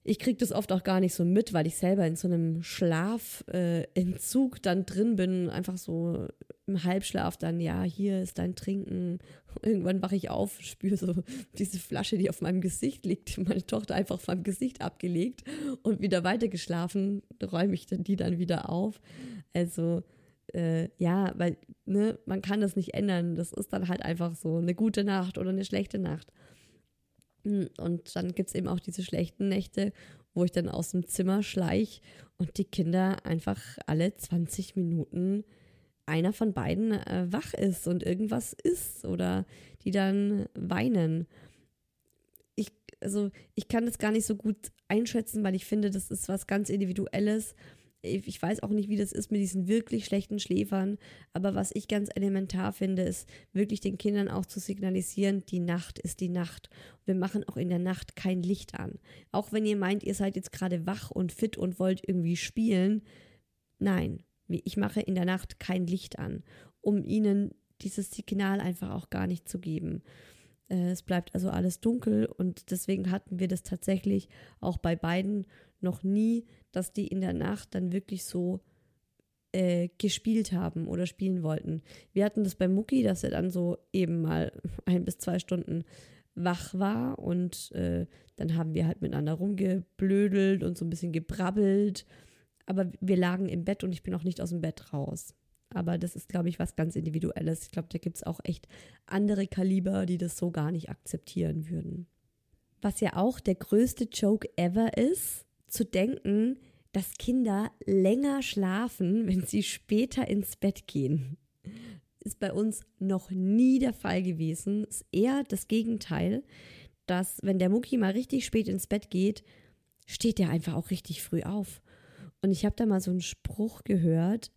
ich kriege das oft auch gar nicht so mit, weil ich selber in so einem Schlafentzug äh, dann drin bin, einfach so im Halbschlaf dann, ja, hier ist dein Trinken. [LAUGHS] Irgendwann wache ich auf, spüre so diese Flasche, die auf meinem Gesicht liegt, meine Tochter einfach meinem Gesicht abgelegt und wieder weitergeschlafen, räume ich dann die dann wieder auf. Also äh, ja, weil ne, man kann das nicht ändern. Das ist dann halt einfach so eine gute Nacht oder eine schlechte Nacht. Und dann gibt es eben auch diese schlechten Nächte, wo ich dann aus dem Zimmer schleich und die Kinder einfach alle 20 Minuten einer von beiden äh, wach ist und irgendwas ist oder die dann weinen. Ich, also ich kann das gar nicht so gut einschätzen, weil ich finde, das ist was ganz Individuelles ich weiß auch nicht, wie das ist mit diesen wirklich schlechten Schläfern, aber was ich ganz elementar finde, ist wirklich den Kindern auch zu signalisieren, die Nacht ist die Nacht. Wir machen auch in der Nacht kein Licht an. Auch wenn ihr meint, ihr seid jetzt gerade wach und fit und wollt irgendwie spielen, nein, ich mache in der Nacht kein Licht an, um ihnen dieses Signal einfach auch gar nicht zu geben. Äh, es bleibt also alles dunkel und deswegen hatten wir das tatsächlich auch bei beiden noch nie, dass die in der Nacht dann wirklich so äh, gespielt haben oder spielen wollten. Wir hatten das bei Mucki, dass er dann so eben mal [LAUGHS] ein bis zwei Stunden wach war und äh, dann haben wir halt miteinander rumgeblödelt und so ein bisschen gebrabbelt. Aber wir lagen im Bett und ich bin auch nicht aus dem Bett raus. Aber das ist, glaube ich, was ganz Individuelles. Ich glaube, da gibt es auch echt andere Kaliber, die das so gar nicht akzeptieren würden. Was ja auch der größte Joke ever ist, zu denken, dass Kinder länger schlafen, [LAUGHS] wenn sie später ins Bett gehen. Ist bei uns noch nie der Fall gewesen. Ist eher das Gegenteil, dass wenn der Mucki mal richtig spät ins Bett geht, steht der einfach auch richtig früh auf. Und ich habe da mal so einen Spruch gehört.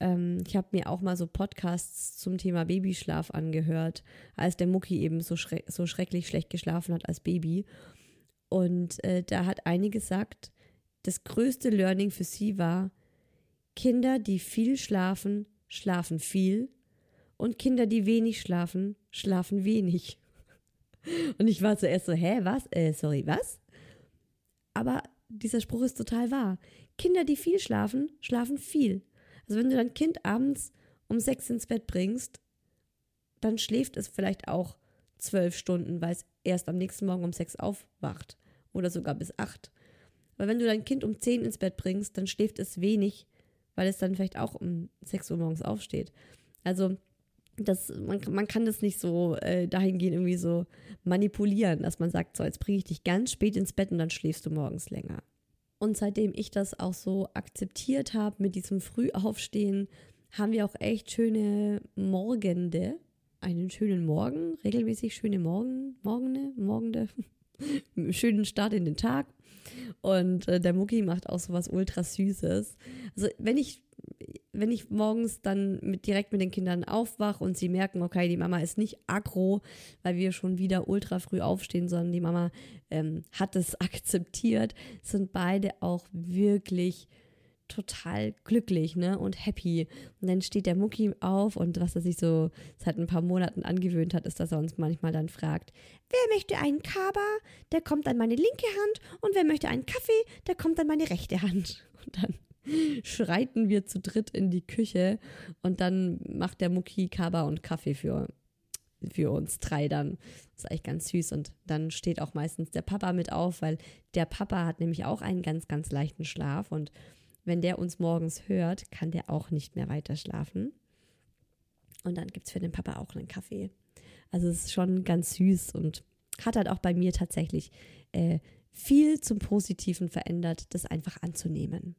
Ähm, ich habe mir auch mal so Podcasts zum Thema Babyschlaf angehört, als der Mucki eben so, schre so schrecklich schlecht geschlafen hat als Baby. Und äh, da hat eine gesagt, das größte Learning für sie war, Kinder, die viel schlafen, schlafen viel und Kinder, die wenig schlafen, schlafen wenig. [LAUGHS] Und ich war zuerst so, hä, was? Äh, sorry, was? Aber dieser Spruch ist total wahr. Kinder, die viel schlafen, schlafen viel. Also wenn du dein Kind abends um sechs ins Bett bringst, dann schläft es vielleicht auch zwölf Stunden, weil es erst am nächsten Morgen um sechs aufwacht oder sogar bis acht. Weil wenn du dein Kind um zehn ins Bett bringst, dann schläft es wenig, weil es dann vielleicht auch um sechs Uhr morgens aufsteht. Also das, man, man kann das nicht so äh, dahingehend irgendwie so manipulieren, dass man sagt, so jetzt bringe ich dich ganz spät ins Bett und dann schläfst du morgens länger. Und seitdem ich das auch so akzeptiert habe mit diesem Frühaufstehen, haben wir auch echt schöne Morgende. Einen schönen Morgen, regelmäßig schöne Morgen, Morgende, Morgende, schönen Start in den Tag. Und äh, der Mucki macht auch so was ultra Süßes. Also wenn ich wenn ich morgens dann mit, direkt mit den Kindern aufwache und sie merken, okay, die Mama ist nicht aggro, weil wir schon wieder ultra früh aufstehen, sondern die Mama ähm, hat es [LAUGHS] akzeptiert, sind beide auch wirklich total glücklich ne, und happy. Und dann steht der Mucki auf und was er sich so seit ein paar Monaten angewöhnt hat, ist, dass er uns manchmal dann fragt, wer möchte einen Kaba, der kommt an meine linke Hand und wer möchte einen Kaffee, der kommt an meine rechte Hand. [LAUGHS] Und dann schreiten wir zu dritt in die Küche und dann macht der Mucki Kaba und Kaffee für, für uns drei dann. Das ist eigentlich ganz süß und dann steht auch meistens der Papa mit auf, weil der Papa hat nämlich auch einen ganz, ganz leichten Schlaf und wenn der uns morgens hört, kann der auch nicht mehr weiter schlafen. Und dann gibt es für den Papa auch einen Kaffee. Also es ist schon ganz süß und hat halt auch bei mir tatsächlich äh, viel zum Positiven verändert, das einfach anzunehmen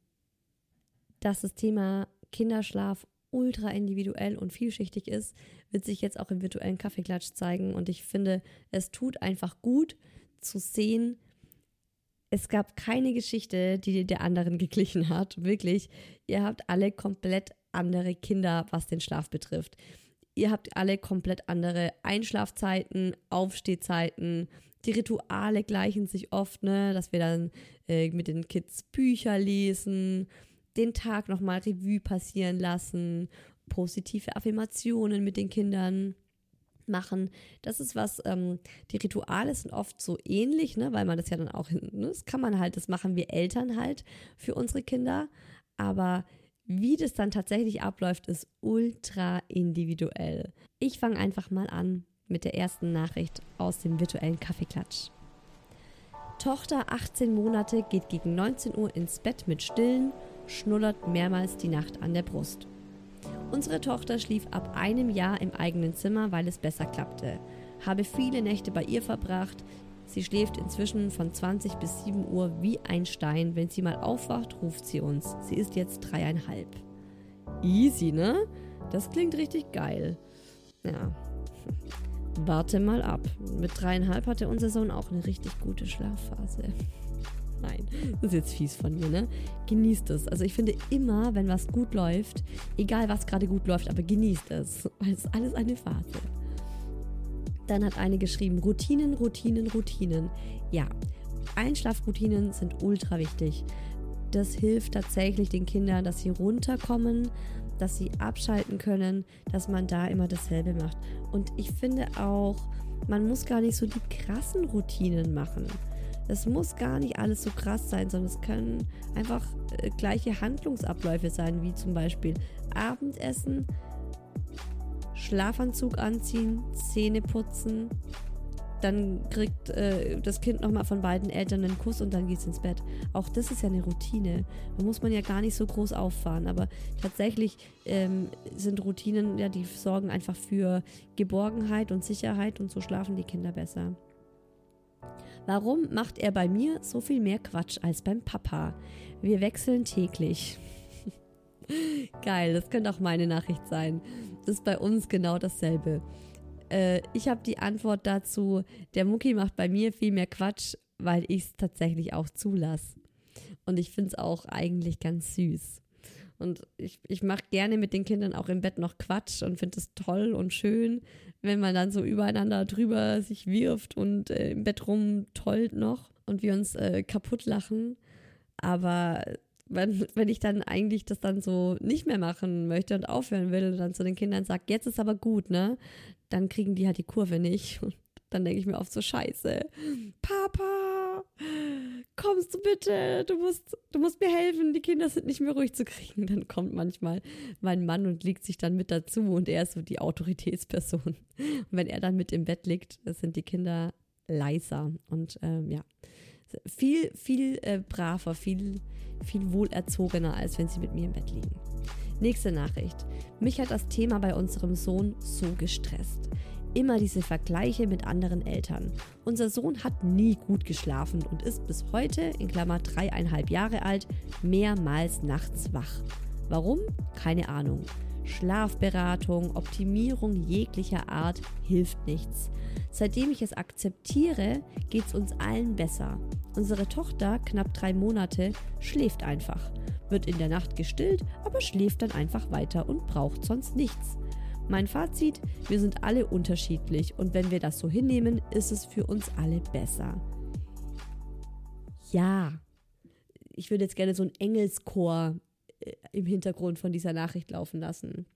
dass das Thema Kinderschlaf ultra individuell und vielschichtig ist, wird sich jetzt auch im virtuellen Kaffeeklatsch zeigen. Und ich finde, es tut einfach gut zu sehen, es gab keine Geschichte, die der anderen [LAUGHS] geglichen hat. Wirklich. Ihr habt alle komplett andere Kinder, was den Schlaf betrifft. Ihr habt alle komplett andere Einschlafzeiten, Aufstehzeiten. Die Rituale gleichen sich oft, ne? dass wir dann äh, mit den Kids Bücher lesen den Tag nochmal Revue passieren lassen, positive Affirmationen mit den Kindern machen. Das ist was, ähm, die Rituale sind oft so ähnlich, ne, weil man das ja dann auch, ne, das kann man halt, das machen wir Eltern halt für unsere Kinder, aber wie das dann tatsächlich abläuft, ist ultra individuell. Ich fange einfach mal an mit der ersten Nachricht aus dem virtuellen Kaffeeklatsch. Tochter 18 Monate geht gegen 19 Uhr ins Bett mit Stillen schnullert mehrmals die Nacht an der Brust. Unsere Tochter schlief ab einem Jahr im eigenen Zimmer, weil es besser klappte. Habe viele Nächte bei ihr verbracht. Sie schläft inzwischen von 20 bis 7 Uhr wie ein Stein. Wenn sie mal aufwacht, ruft sie uns. Sie ist jetzt dreieinhalb. Easy, ne? Das klingt richtig geil. Ja. Warte mal ab. Mit dreieinhalb hatte unser Sohn auch eine richtig gute Schlafphase. Nein, das ist jetzt fies von mir, ne? Genießt es. Also ich finde immer, wenn was gut läuft, egal was gerade gut läuft, aber genießt es, weil es ist alles eine Phase. Dann hat eine geschrieben, Routinen, Routinen, Routinen. Ja, Einschlafroutinen sind ultra wichtig. Das hilft tatsächlich den Kindern, dass sie runterkommen, dass sie abschalten können, dass man da immer dasselbe macht. Und ich finde auch, man muss gar nicht so die krassen Routinen machen. Es muss gar nicht alles so krass sein, sondern es können einfach äh, gleiche Handlungsabläufe sein, wie zum Beispiel Abendessen, Schlafanzug anziehen, Zähne putzen, dann kriegt äh, das Kind nochmal von beiden Eltern einen Kuss und dann geht's ins Bett. Auch das ist ja eine Routine. Da muss man ja gar nicht so groß auffahren. Aber tatsächlich ähm, sind Routinen, ja, die sorgen einfach für Geborgenheit und Sicherheit und so schlafen die Kinder besser. Warum macht er bei mir so viel mehr Quatsch als beim Papa? Wir wechseln täglich. [LAUGHS] Geil, das könnte auch meine Nachricht sein. Das ist bei uns genau dasselbe. Äh, ich habe die Antwort dazu, der Mucki macht bei mir viel mehr Quatsch, weil ich es tatsächlich auch zulasse. Und ich finde es auch eigentlich ganz süß. Und ich, ich mache gerne mit den Kindern auch im Bett noch Quatsch und finde es toll und schön, wenn man dann so übereinander drüber sich wirft und äh, im Bett rumtollt noch und wir uns äh, kaputt lachen. Aber wenn, wenn ich dann eigentlich das dann so nicht mehr machen möchte und aufhören will und dann zu den Kindern sage, jetzt ist aber gut, ne? Dann kriegen die halt die Kurve nicht. Und dann denke ich mir oft so, scheiße, Papa, kommst du bitte, du musst, du musst mir helfen, die Kinder sind nicht mehr ruhig zu kriegen. Dann kommt manchmal mein Mann und liegt sich dann mit dazu und er ist so die Autoritätsperson. Und wenn er dann mit im Bett liegt, sind die Kinder leiser und ähm, ja, viel, viel äh, braver, viel, viel wohlerzogener, als wenn sie mit mir im Bett liegen. Nächste Nachricht. Mich hat das Thema bei unserem Sohn so gestresst. Immer diese Vergleiche mit anderen Eltern. Unser Sohn hat nie gut geschlafen und ist bis heute, in Klammer dreieinhalb Jahre alt, mehrmals nachts wach. Warum? Keine Ahnung. Schlafberatung, Optimierung jeglicher Art hilft nichts. Seitdem ich es akzeptiere, geht es uns allen besser. Unsere Tochter, knapp drei Monate, schläft einfach, wird in der Nacht gestillt, aber schläft dann einfach weiter und braucht sonst nichts. Mein Fazit, wir sind alle unterschiedlich und wenn wir das so hinnehmen, ist es für uns alle besser. Ja, ich würde jetzt gerne so einen Engelschor äh, im Hintergrund von dieser Nachricht laufen lassen.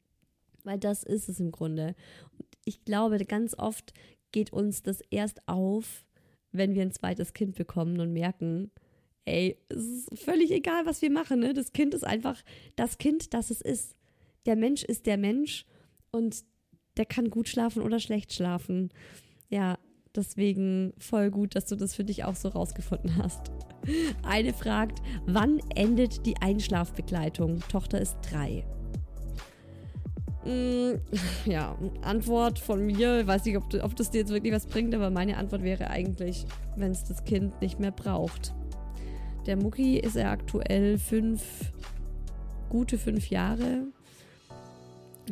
Weil das ist es im Grunde. Und ich glaube, ganz oft geht uns das erst auf, wenn wir ein zweites Kind bekommen und merken, ey, es ist völlig egal, was wir machen. Ne? Das Kind ist einfach das Kind, das es ist. Der Mensch ist der Mensch und der kann gut schlafen oder schlecht schlafen. Ja, deswegen voll gut, dass du das für dich auch so rausgefunden hast. [LAUGHS] Eine fragt, wann endet die Einschlafbegleitung? Tochter ist drei. Mm, [LAUGHS] ja, Antwort von mir, ich weiß nicht, ob, ob das dir jetzt wirklich was bringt, aber meine Antwort wäre eigentlich, wenn es das Kind nicht mehr braucht. Der Mucki ist er aktuell fünf, gute fünf Jahre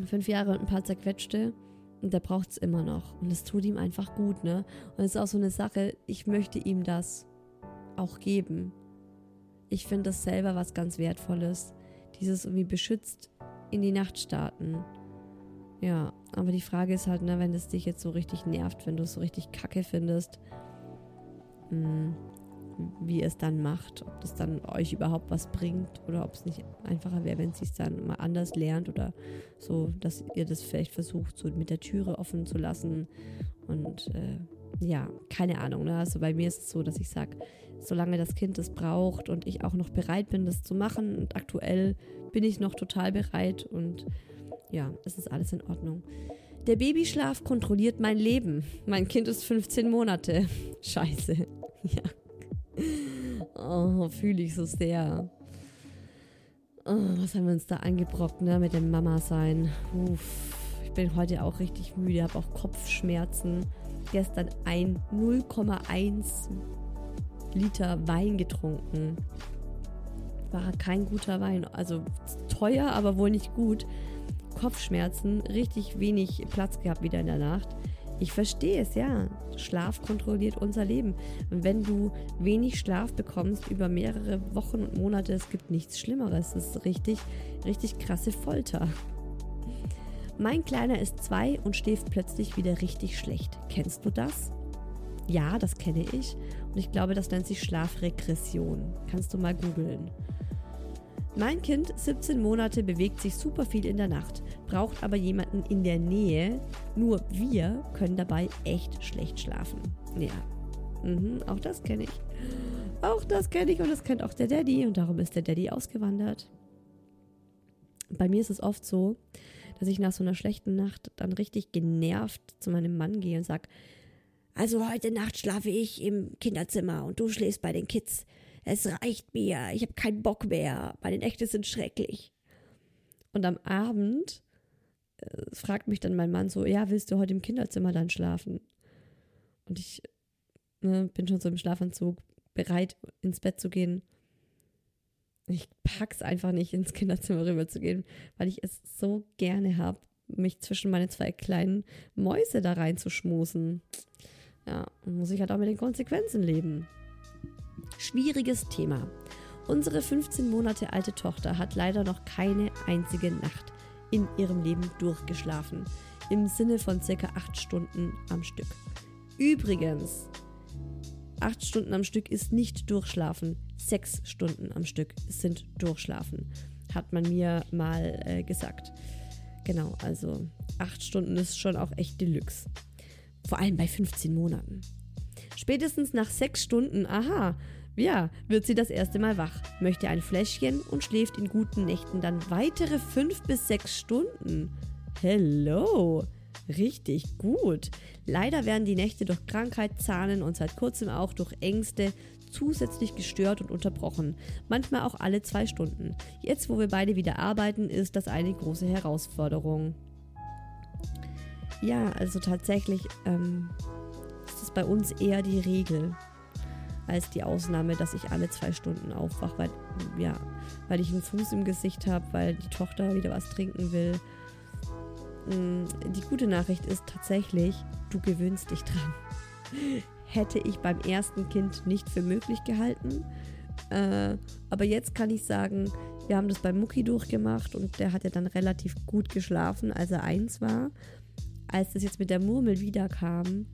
fünf Jahre und ein paar zerquetschte. Und der braucht es immer noch. Und es tut ihm einfach gut, ne? Und es ist auch so eine Sache, ich möchte ihm das auch geben. Ich finde das selber was ganz Wertvolles. Dieses irgendwie beschützt in die Nacht starten. Ja, aber die Frage ist halt, ne, wenn es dich jetzt so richtig nervt, wenn du es so richtig kacke findest, mh, wie es dann macht, ob das dann euch überhaupt was bringt oder ob es nicht einfacher wäre, wenn es dann mal anders lernt oder so, dass ihr das vielleicht versucht, so mit der Türe offen zu lassen. Und äh, ja, keine Ahnung. Ne? Also bei mir ist es so, dass ich sage, solange das Kind es braucht und ich auch noch bereit bin, das zu machen, und aktuell bin ich noch total bereit und ja, es ist alles in Ordnung. Der Babyschlaf kontrolliert mein Leben. Mein Kind ist 15 Monate. [LAUGHS] Scheiße. [LAUGHS] Ja. Oh, fühle ich so sehr. Oh, was haben wir uns da angebrockt, ne, mit dem Mama-Sein. Uff, ich bin heute auch richtig müde, habe auch Kopfschmerzen. Gestern ein 0,1 Liter Wein getrunken. War kein guter Wein. Also teuer, aber wohl nicht gut. Kopfschmerzen, richtig wenig Platz gehabt wieder in der Nacht. Ich verstehe es, ja. Schlaf kontrolliert unser Leben. Wenn du wenig Schlaf bekommst über mehrere Wochen und Monate, es gibt nichts Schlimmeres. Es ist richtig, richtig krasse Folter. Mein Kleiner ist zwei und schläft plötzlich wieder richtig schlecht. Kennst du das? Ja, das kenne ich. Und ich glaube, das nennt sich Schlafregression. Kannst du mal googeln. Mein Kind, 17 Monate, bewegt sich super viel in der Nacht, braucht aber jemanden in der Nähe. Nur wir können dabei echt schlecht schlafen. Ja, mhm, auch das kenne ich. Auch das kenne ich und das kennt auch der Daddy und darum ist der Daddy ausgewandert. Bei mir ist es oft so, dass ich nach so einer schlechten Nacht dann richtig genervt zu meinem Mann gehe und sage, also heute Nacht schlafe ich im Kinderzimmer und du schläfst bei den Kids es reicht mir, ich habe keinen Bock mehr, meine Nächte sind schrecklich. Und am Abend fragt mich dann mein Mann so, ja, willst du heute im Kinderzimmer dann schlafen? Und ich ne, bin schon so im Schlafanzug, bereit ins Bett zu gehen. Ich pack's einfach nicht, ins Kinderzimmer rüber zu gehen, weil ich es so gerne habe, mich zwischen meine zwei kleinen Mäuse da reinzuschmusen. Ja, muss ich halt auch mit den Konsequenzen leben. Schwieriges Thema. Unsere 15 Monate alte Tochter hat leider noch keine einzige Nacht in ihrem Leben durchgeschlafen. Im Sinne von circa 8 Stunden am Stück. Übrigens, 8 Stunden am Stück ist nicht durchschlafen. 6 Stunden am Stück sind durchschlafen. Hat man mir mal äh, gesagt. Genau, also 8 Stunden ist schon auch echt Deluxe. Vor allem bei 15 Monaten. Spätestens nach sechs Stunden, aha, ja, wird sie das erste Mal wach, möchte ein Fläschchen und schläft in guten Nächten dann weitere fünf bis sechs Stunden. Hello! Richtig gut. Leider werden die Nächte durch Krankheit, Zahnen und seit kurzem auch durch Ängste zusätzlich gestört und unterbrochen. Manchmal auch alle zwei Stunden. Jetzt, wo wir beide wieder arbeiten, ist das eine große Herausforderung. Ja, also tatsächlich ähm, ist es bei uns eher die Regel als die Ausnahme, dass ich alle zwei Stunden aufwache, weil, ja, weil ich einen Fuß im Gesicht habe, weil die Tochter wieder was trinken will. Mm, die gute Nachricht ist tatsächlich, du gewöhnst dich dran. [LAUGHS] Hätte ich beim ersten Kind nicht für möglich gehalten. Äh, aber jetzt kann ich sagen, wir haben das bei Mucki durchgemacht und der hat ja dann relativ gut geschlafen, als er eins war als das jetzt mit der Murmel wiederkam,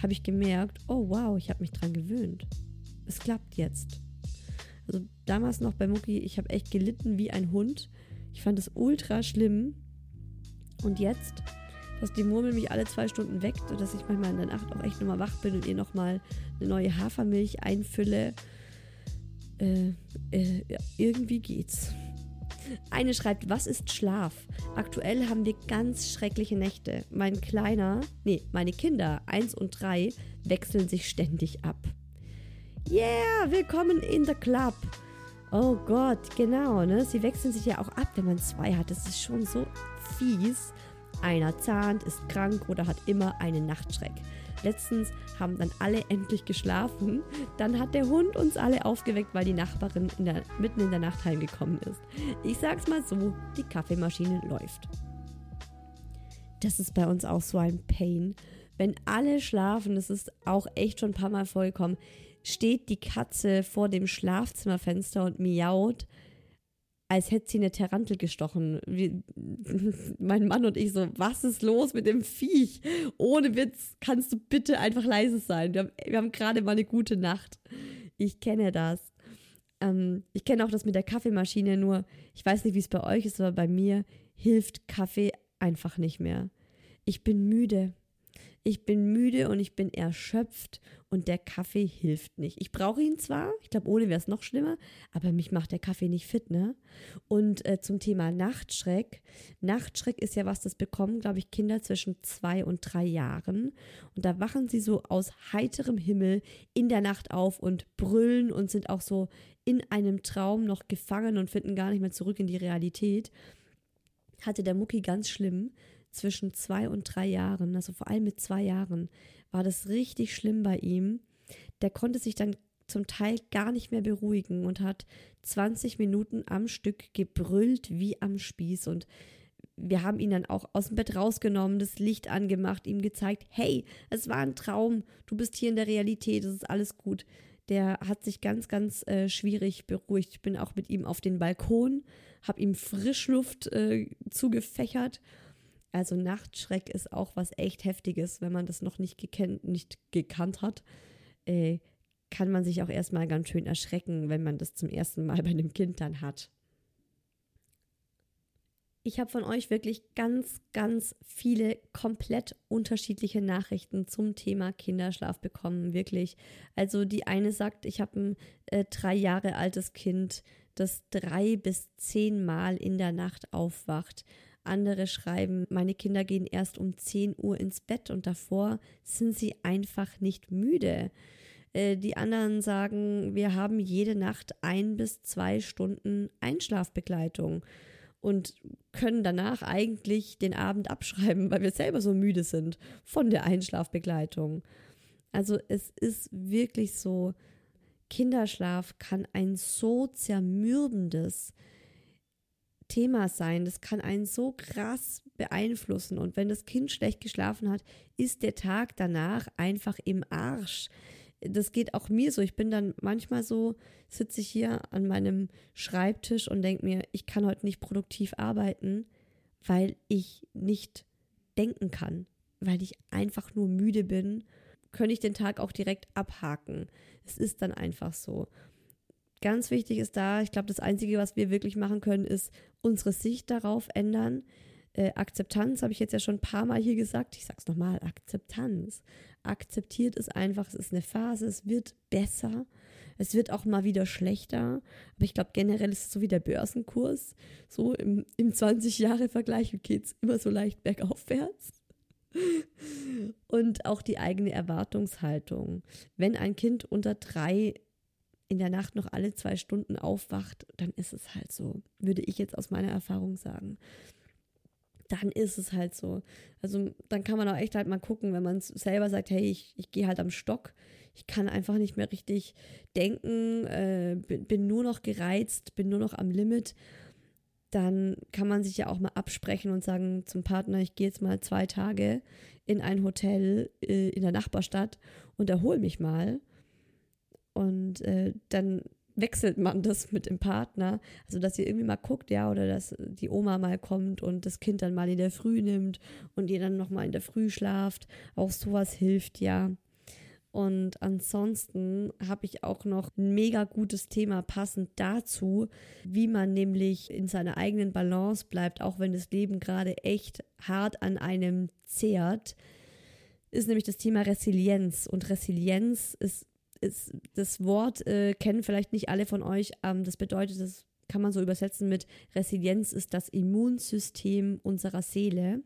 habe ich gemerkt, oh wow, ich habe mich dran gewöhnt. Es klappt jetzt. Also damals noch bei Mucki, ich habe echt gelitten wie ein Hund. Ich fand es ultra schlimm. Und jetzt, dass die Murmel mich alle zwei Stunden weckt und dass ich manchmal in der Nacht auch echt nochmal wach bin und ihr nochmal eine neue Hafermilch einfülle, äh, äh, irgendwie geht's. Eine schreibt, was ist Schlaf? Aktuell haben wir ganz schreckliche Nächte. Mein Kleiner, nee, meine Kinder, 1 und 3, wechseln sich ständig ab. Yeah, willkommen in the club. Oh Gott, genau, ne? Sie wechseln sich ja auch ab, wenn man zwei hat. Das ist schon so fies. Einer zahnt, ist krank oder hat immer einen Nachtschreck. Letztens haben dann alle endlich geschlafen. Dann hat der Hund uns alle aufgeweckt, weil die Nachbarin in der, mitten in der Nacht heimgekommen ist. Ich sag's mal so, die Kaffeemaschine läuft. Das ist bei uns auch so ein Pain. Wenn alle schlafen, das ist auch echt schon ein paar Mal vorgekommen, steht die Katze vor dem Schlafzimmerfenster und miaut als hätte sie eine Tarantel gestochen. Wie, [LAUGHS] mein Mann und ich so, was ist los mit dem Viech? Ohne Witz, kannst du bitte einfach leise sein. Wir haben, wir haben gerade mal eine gute Nacht. Ich kenne das. Ähm, ich kenne auch das mit der Kaffeemaschine, nur ich weiß nicht, wie es bei euch ist, aber bei mir hilft Kaffee einfach nicht mehr. Ich bin müde. Ich bin müde und ich bin erschöpft und der Kaffee hilft nicht. Ich brauche ihn zwar, ich glaube, ohne wäre es noch schlimmer, aber mich macht der Kaffee nicht fit, ne? Und äh, zum Thema Nachtschreck. Nachtschreck ist ja was, das bekommen, glaube ich, Kinder zwischen zwei und drei Jahren. Und da wachen sie so aus heiterem Himmel in der Nacht auf und brüllen und sind auch so in einem Traum noch gefangen und finden gar nicht mehr zurück in die Realität. Hatte der Mucki ganz schlimm zwischen zwei und drei Jahren, also vor allem mit zwei Jahren, war das richtig schlimm bei ihm. Der konnte sich dann zum Teil gar nicht mehr beruhigen und hat 20 Minuten am Stück gebrüllt wie am Spieß und wir haben ihn dann auch aus dem Bett rausgenommen, das Licht angemacht, ihm gezeigt, hey, es war ein Traum, du bist hier in der Realität, es ist alles gut. Der hat sich ganz, ganz äh, schwierig beruhigt. Ich bin auch mit ihm auf den Balkon, habe ihm Frischluft äh, zugefächert also Nachtschreck ist auch was echt Heftiges, wenn man das noch nicht, gekannt, nicht gekannt hat. Äh, kann man sich auch erstmal ganz schön erschrecken, wenn man das zum ersten Mal [LAUGHS] bei einem Kind dann hat. Ich habe von euch wirklich ganz, ganz viele komplett unterschiedliche Nachrichten zum Thema Kinderschlaf bekommen, wirklich. Also die eine sagt, ich habe ein äh, drei Jahre altes Kind, das drei bis zehn Mal in der Nacht aufwacht. Andere schreiben, meine Kinder gehen erst um 10 Uhr ins Bett und davor sind sie einfach nicht müde. Äh, die anderen sagen, wir haben jede Nacht ein bis zwei Stunden Einschlafbegleitung und können danach eigentlich den Abend abschreiben, weil wir selber so müde sind von der Einschlafbegleitung. Also es ist wirklich so, Kinderschlaf kann ein so zermürbendes, Thema sein. Das kann einen so krass beeinflussen. Und wenn das Kind schlecht geschlafen hat, ist der Tag danach einfach im Arsch. Das geht auch mir so. Ich bin dann manchmal so, sitze ich hier an meinem Schreibtisch und denke mir, ich kann heute nicht produktiv arbeiten, weil ich nicht denken kann, weil ich einfach nur müde bin, könnte ich den Tag auch direkt abhaken. Es ist dann einfach so. Ganz wichtig ist da, ich glaube, das Einzige, was wir wirklich machen können, ist unsere Sicht darauf ändern. Äh, Akzeptanz habe ich jetzt ja schon ein paar Mal hier gesagt. Ich sage es nochmal, Akzeptanz. Akzeptiert es einfach, es ist eine Phase, es wird besser. Es wird auch mal wieder schlechter. Aber ich glaube, generell ist es so wie der Börsenkurs. So im, im 20-Jahre-Vergleich geht es immer so leicht bergaufwärts. Und auch die eigene Erwartungshaltung. Wenn ein Kind unter drei in der Nacht noch alle zwei Stunden aufwacht, dann ist es halt so, würde ich jetzt aus meiner Erfahrung sagen. Dann ist es halt so. Also dann kann man auch echt halt mal gucken, wenn man selber sagt, hey, ich, ich gehe halt am Stock, ich kann einfach nicht mehr richtig denken, äh, bin, bin nur noch gereizt, bin nur noch am Limit, dann kann man sich ja auch mal absprechen und sagen zum Partner, ich gehe jetzt mal zwei Tage in ein Hotel äh, in der Nachbarstadt und erhole mich mal und äh, dann wechselt man das mit dem Partner. Also, dass ihr irgendwie mal guckt, ja, oder dass die Oma mal kommt und das Kind dann mal in der Früh nimmt und ihr dann nochmal in der Früh schlaft. Auch sowas hilft ja. Und ansonsten habe ich auch noch ein mega gutes Thema passend dazu, wie man nämlich in seiner eigenen Balance bleibt, auch wenn das Leben gerade echt hart an einem zehrt, ist nämlich das Thema Resilienz. Und Resilienz ist ist, das Wort äh, kennen vielleicht nicht alle von euch. Ähm, das bedeutet, das kann man so übersetzen mit Resilienz ist das Immunsystem unserer Seele.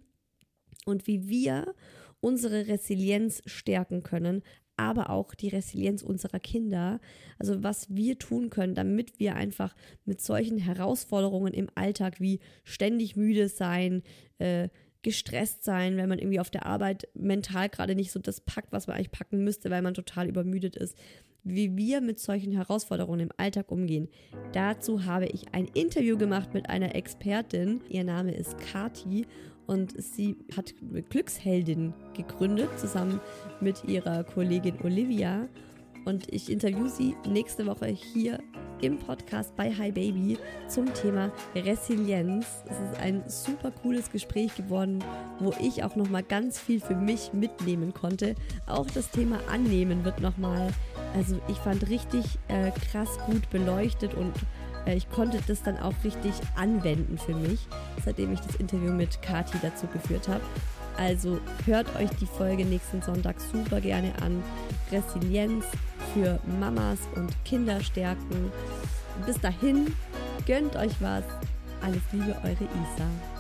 Und wie wir unsere Resilienz stärken können, aber auch die Resilienz unserer Kinder. Also was wir tun können, damit wir einfach mit solchen Herausforderungen im Alltag wie ständig müde sein, äh, gestresst sein, wenn man irgendwie auf der Arbeit mental gerade nicht so das packt, was man eigentlich packen müsste, weil man total übermüdet ist. Wie wir mit solchen Herausforderungen im Alltag umgehen. Dazu habe ich ein Interview gemacht mit einer Expertin. Ihr Name ist Kati und sie hat Glücksheldin gegründet, zusammen mit ihrer Kollegin Olivia. Und ich interview sie nächste Woche hier im Podcast bei Hi Baby zum Thema Resilienz. Es ist ein super cooles Gespräch geworden, wo ich auch noch mal ganz viel für mich mitnehmen konnte. Auch das Thema Annehmen wird noch mal, also ich fand richtig äh, krass gut beleuchtet und äh, ich konnte das dann auch richtig anwenden für mich, seitdem ich das Interview mit Kati dazu geführt habe. Also hört euch die Folge nächsten Sonntag super gerne an. Resilienz für Mamas und Kinder stärken. Bis dahin, gönnt euch was. Alles Liebe, eure Isa.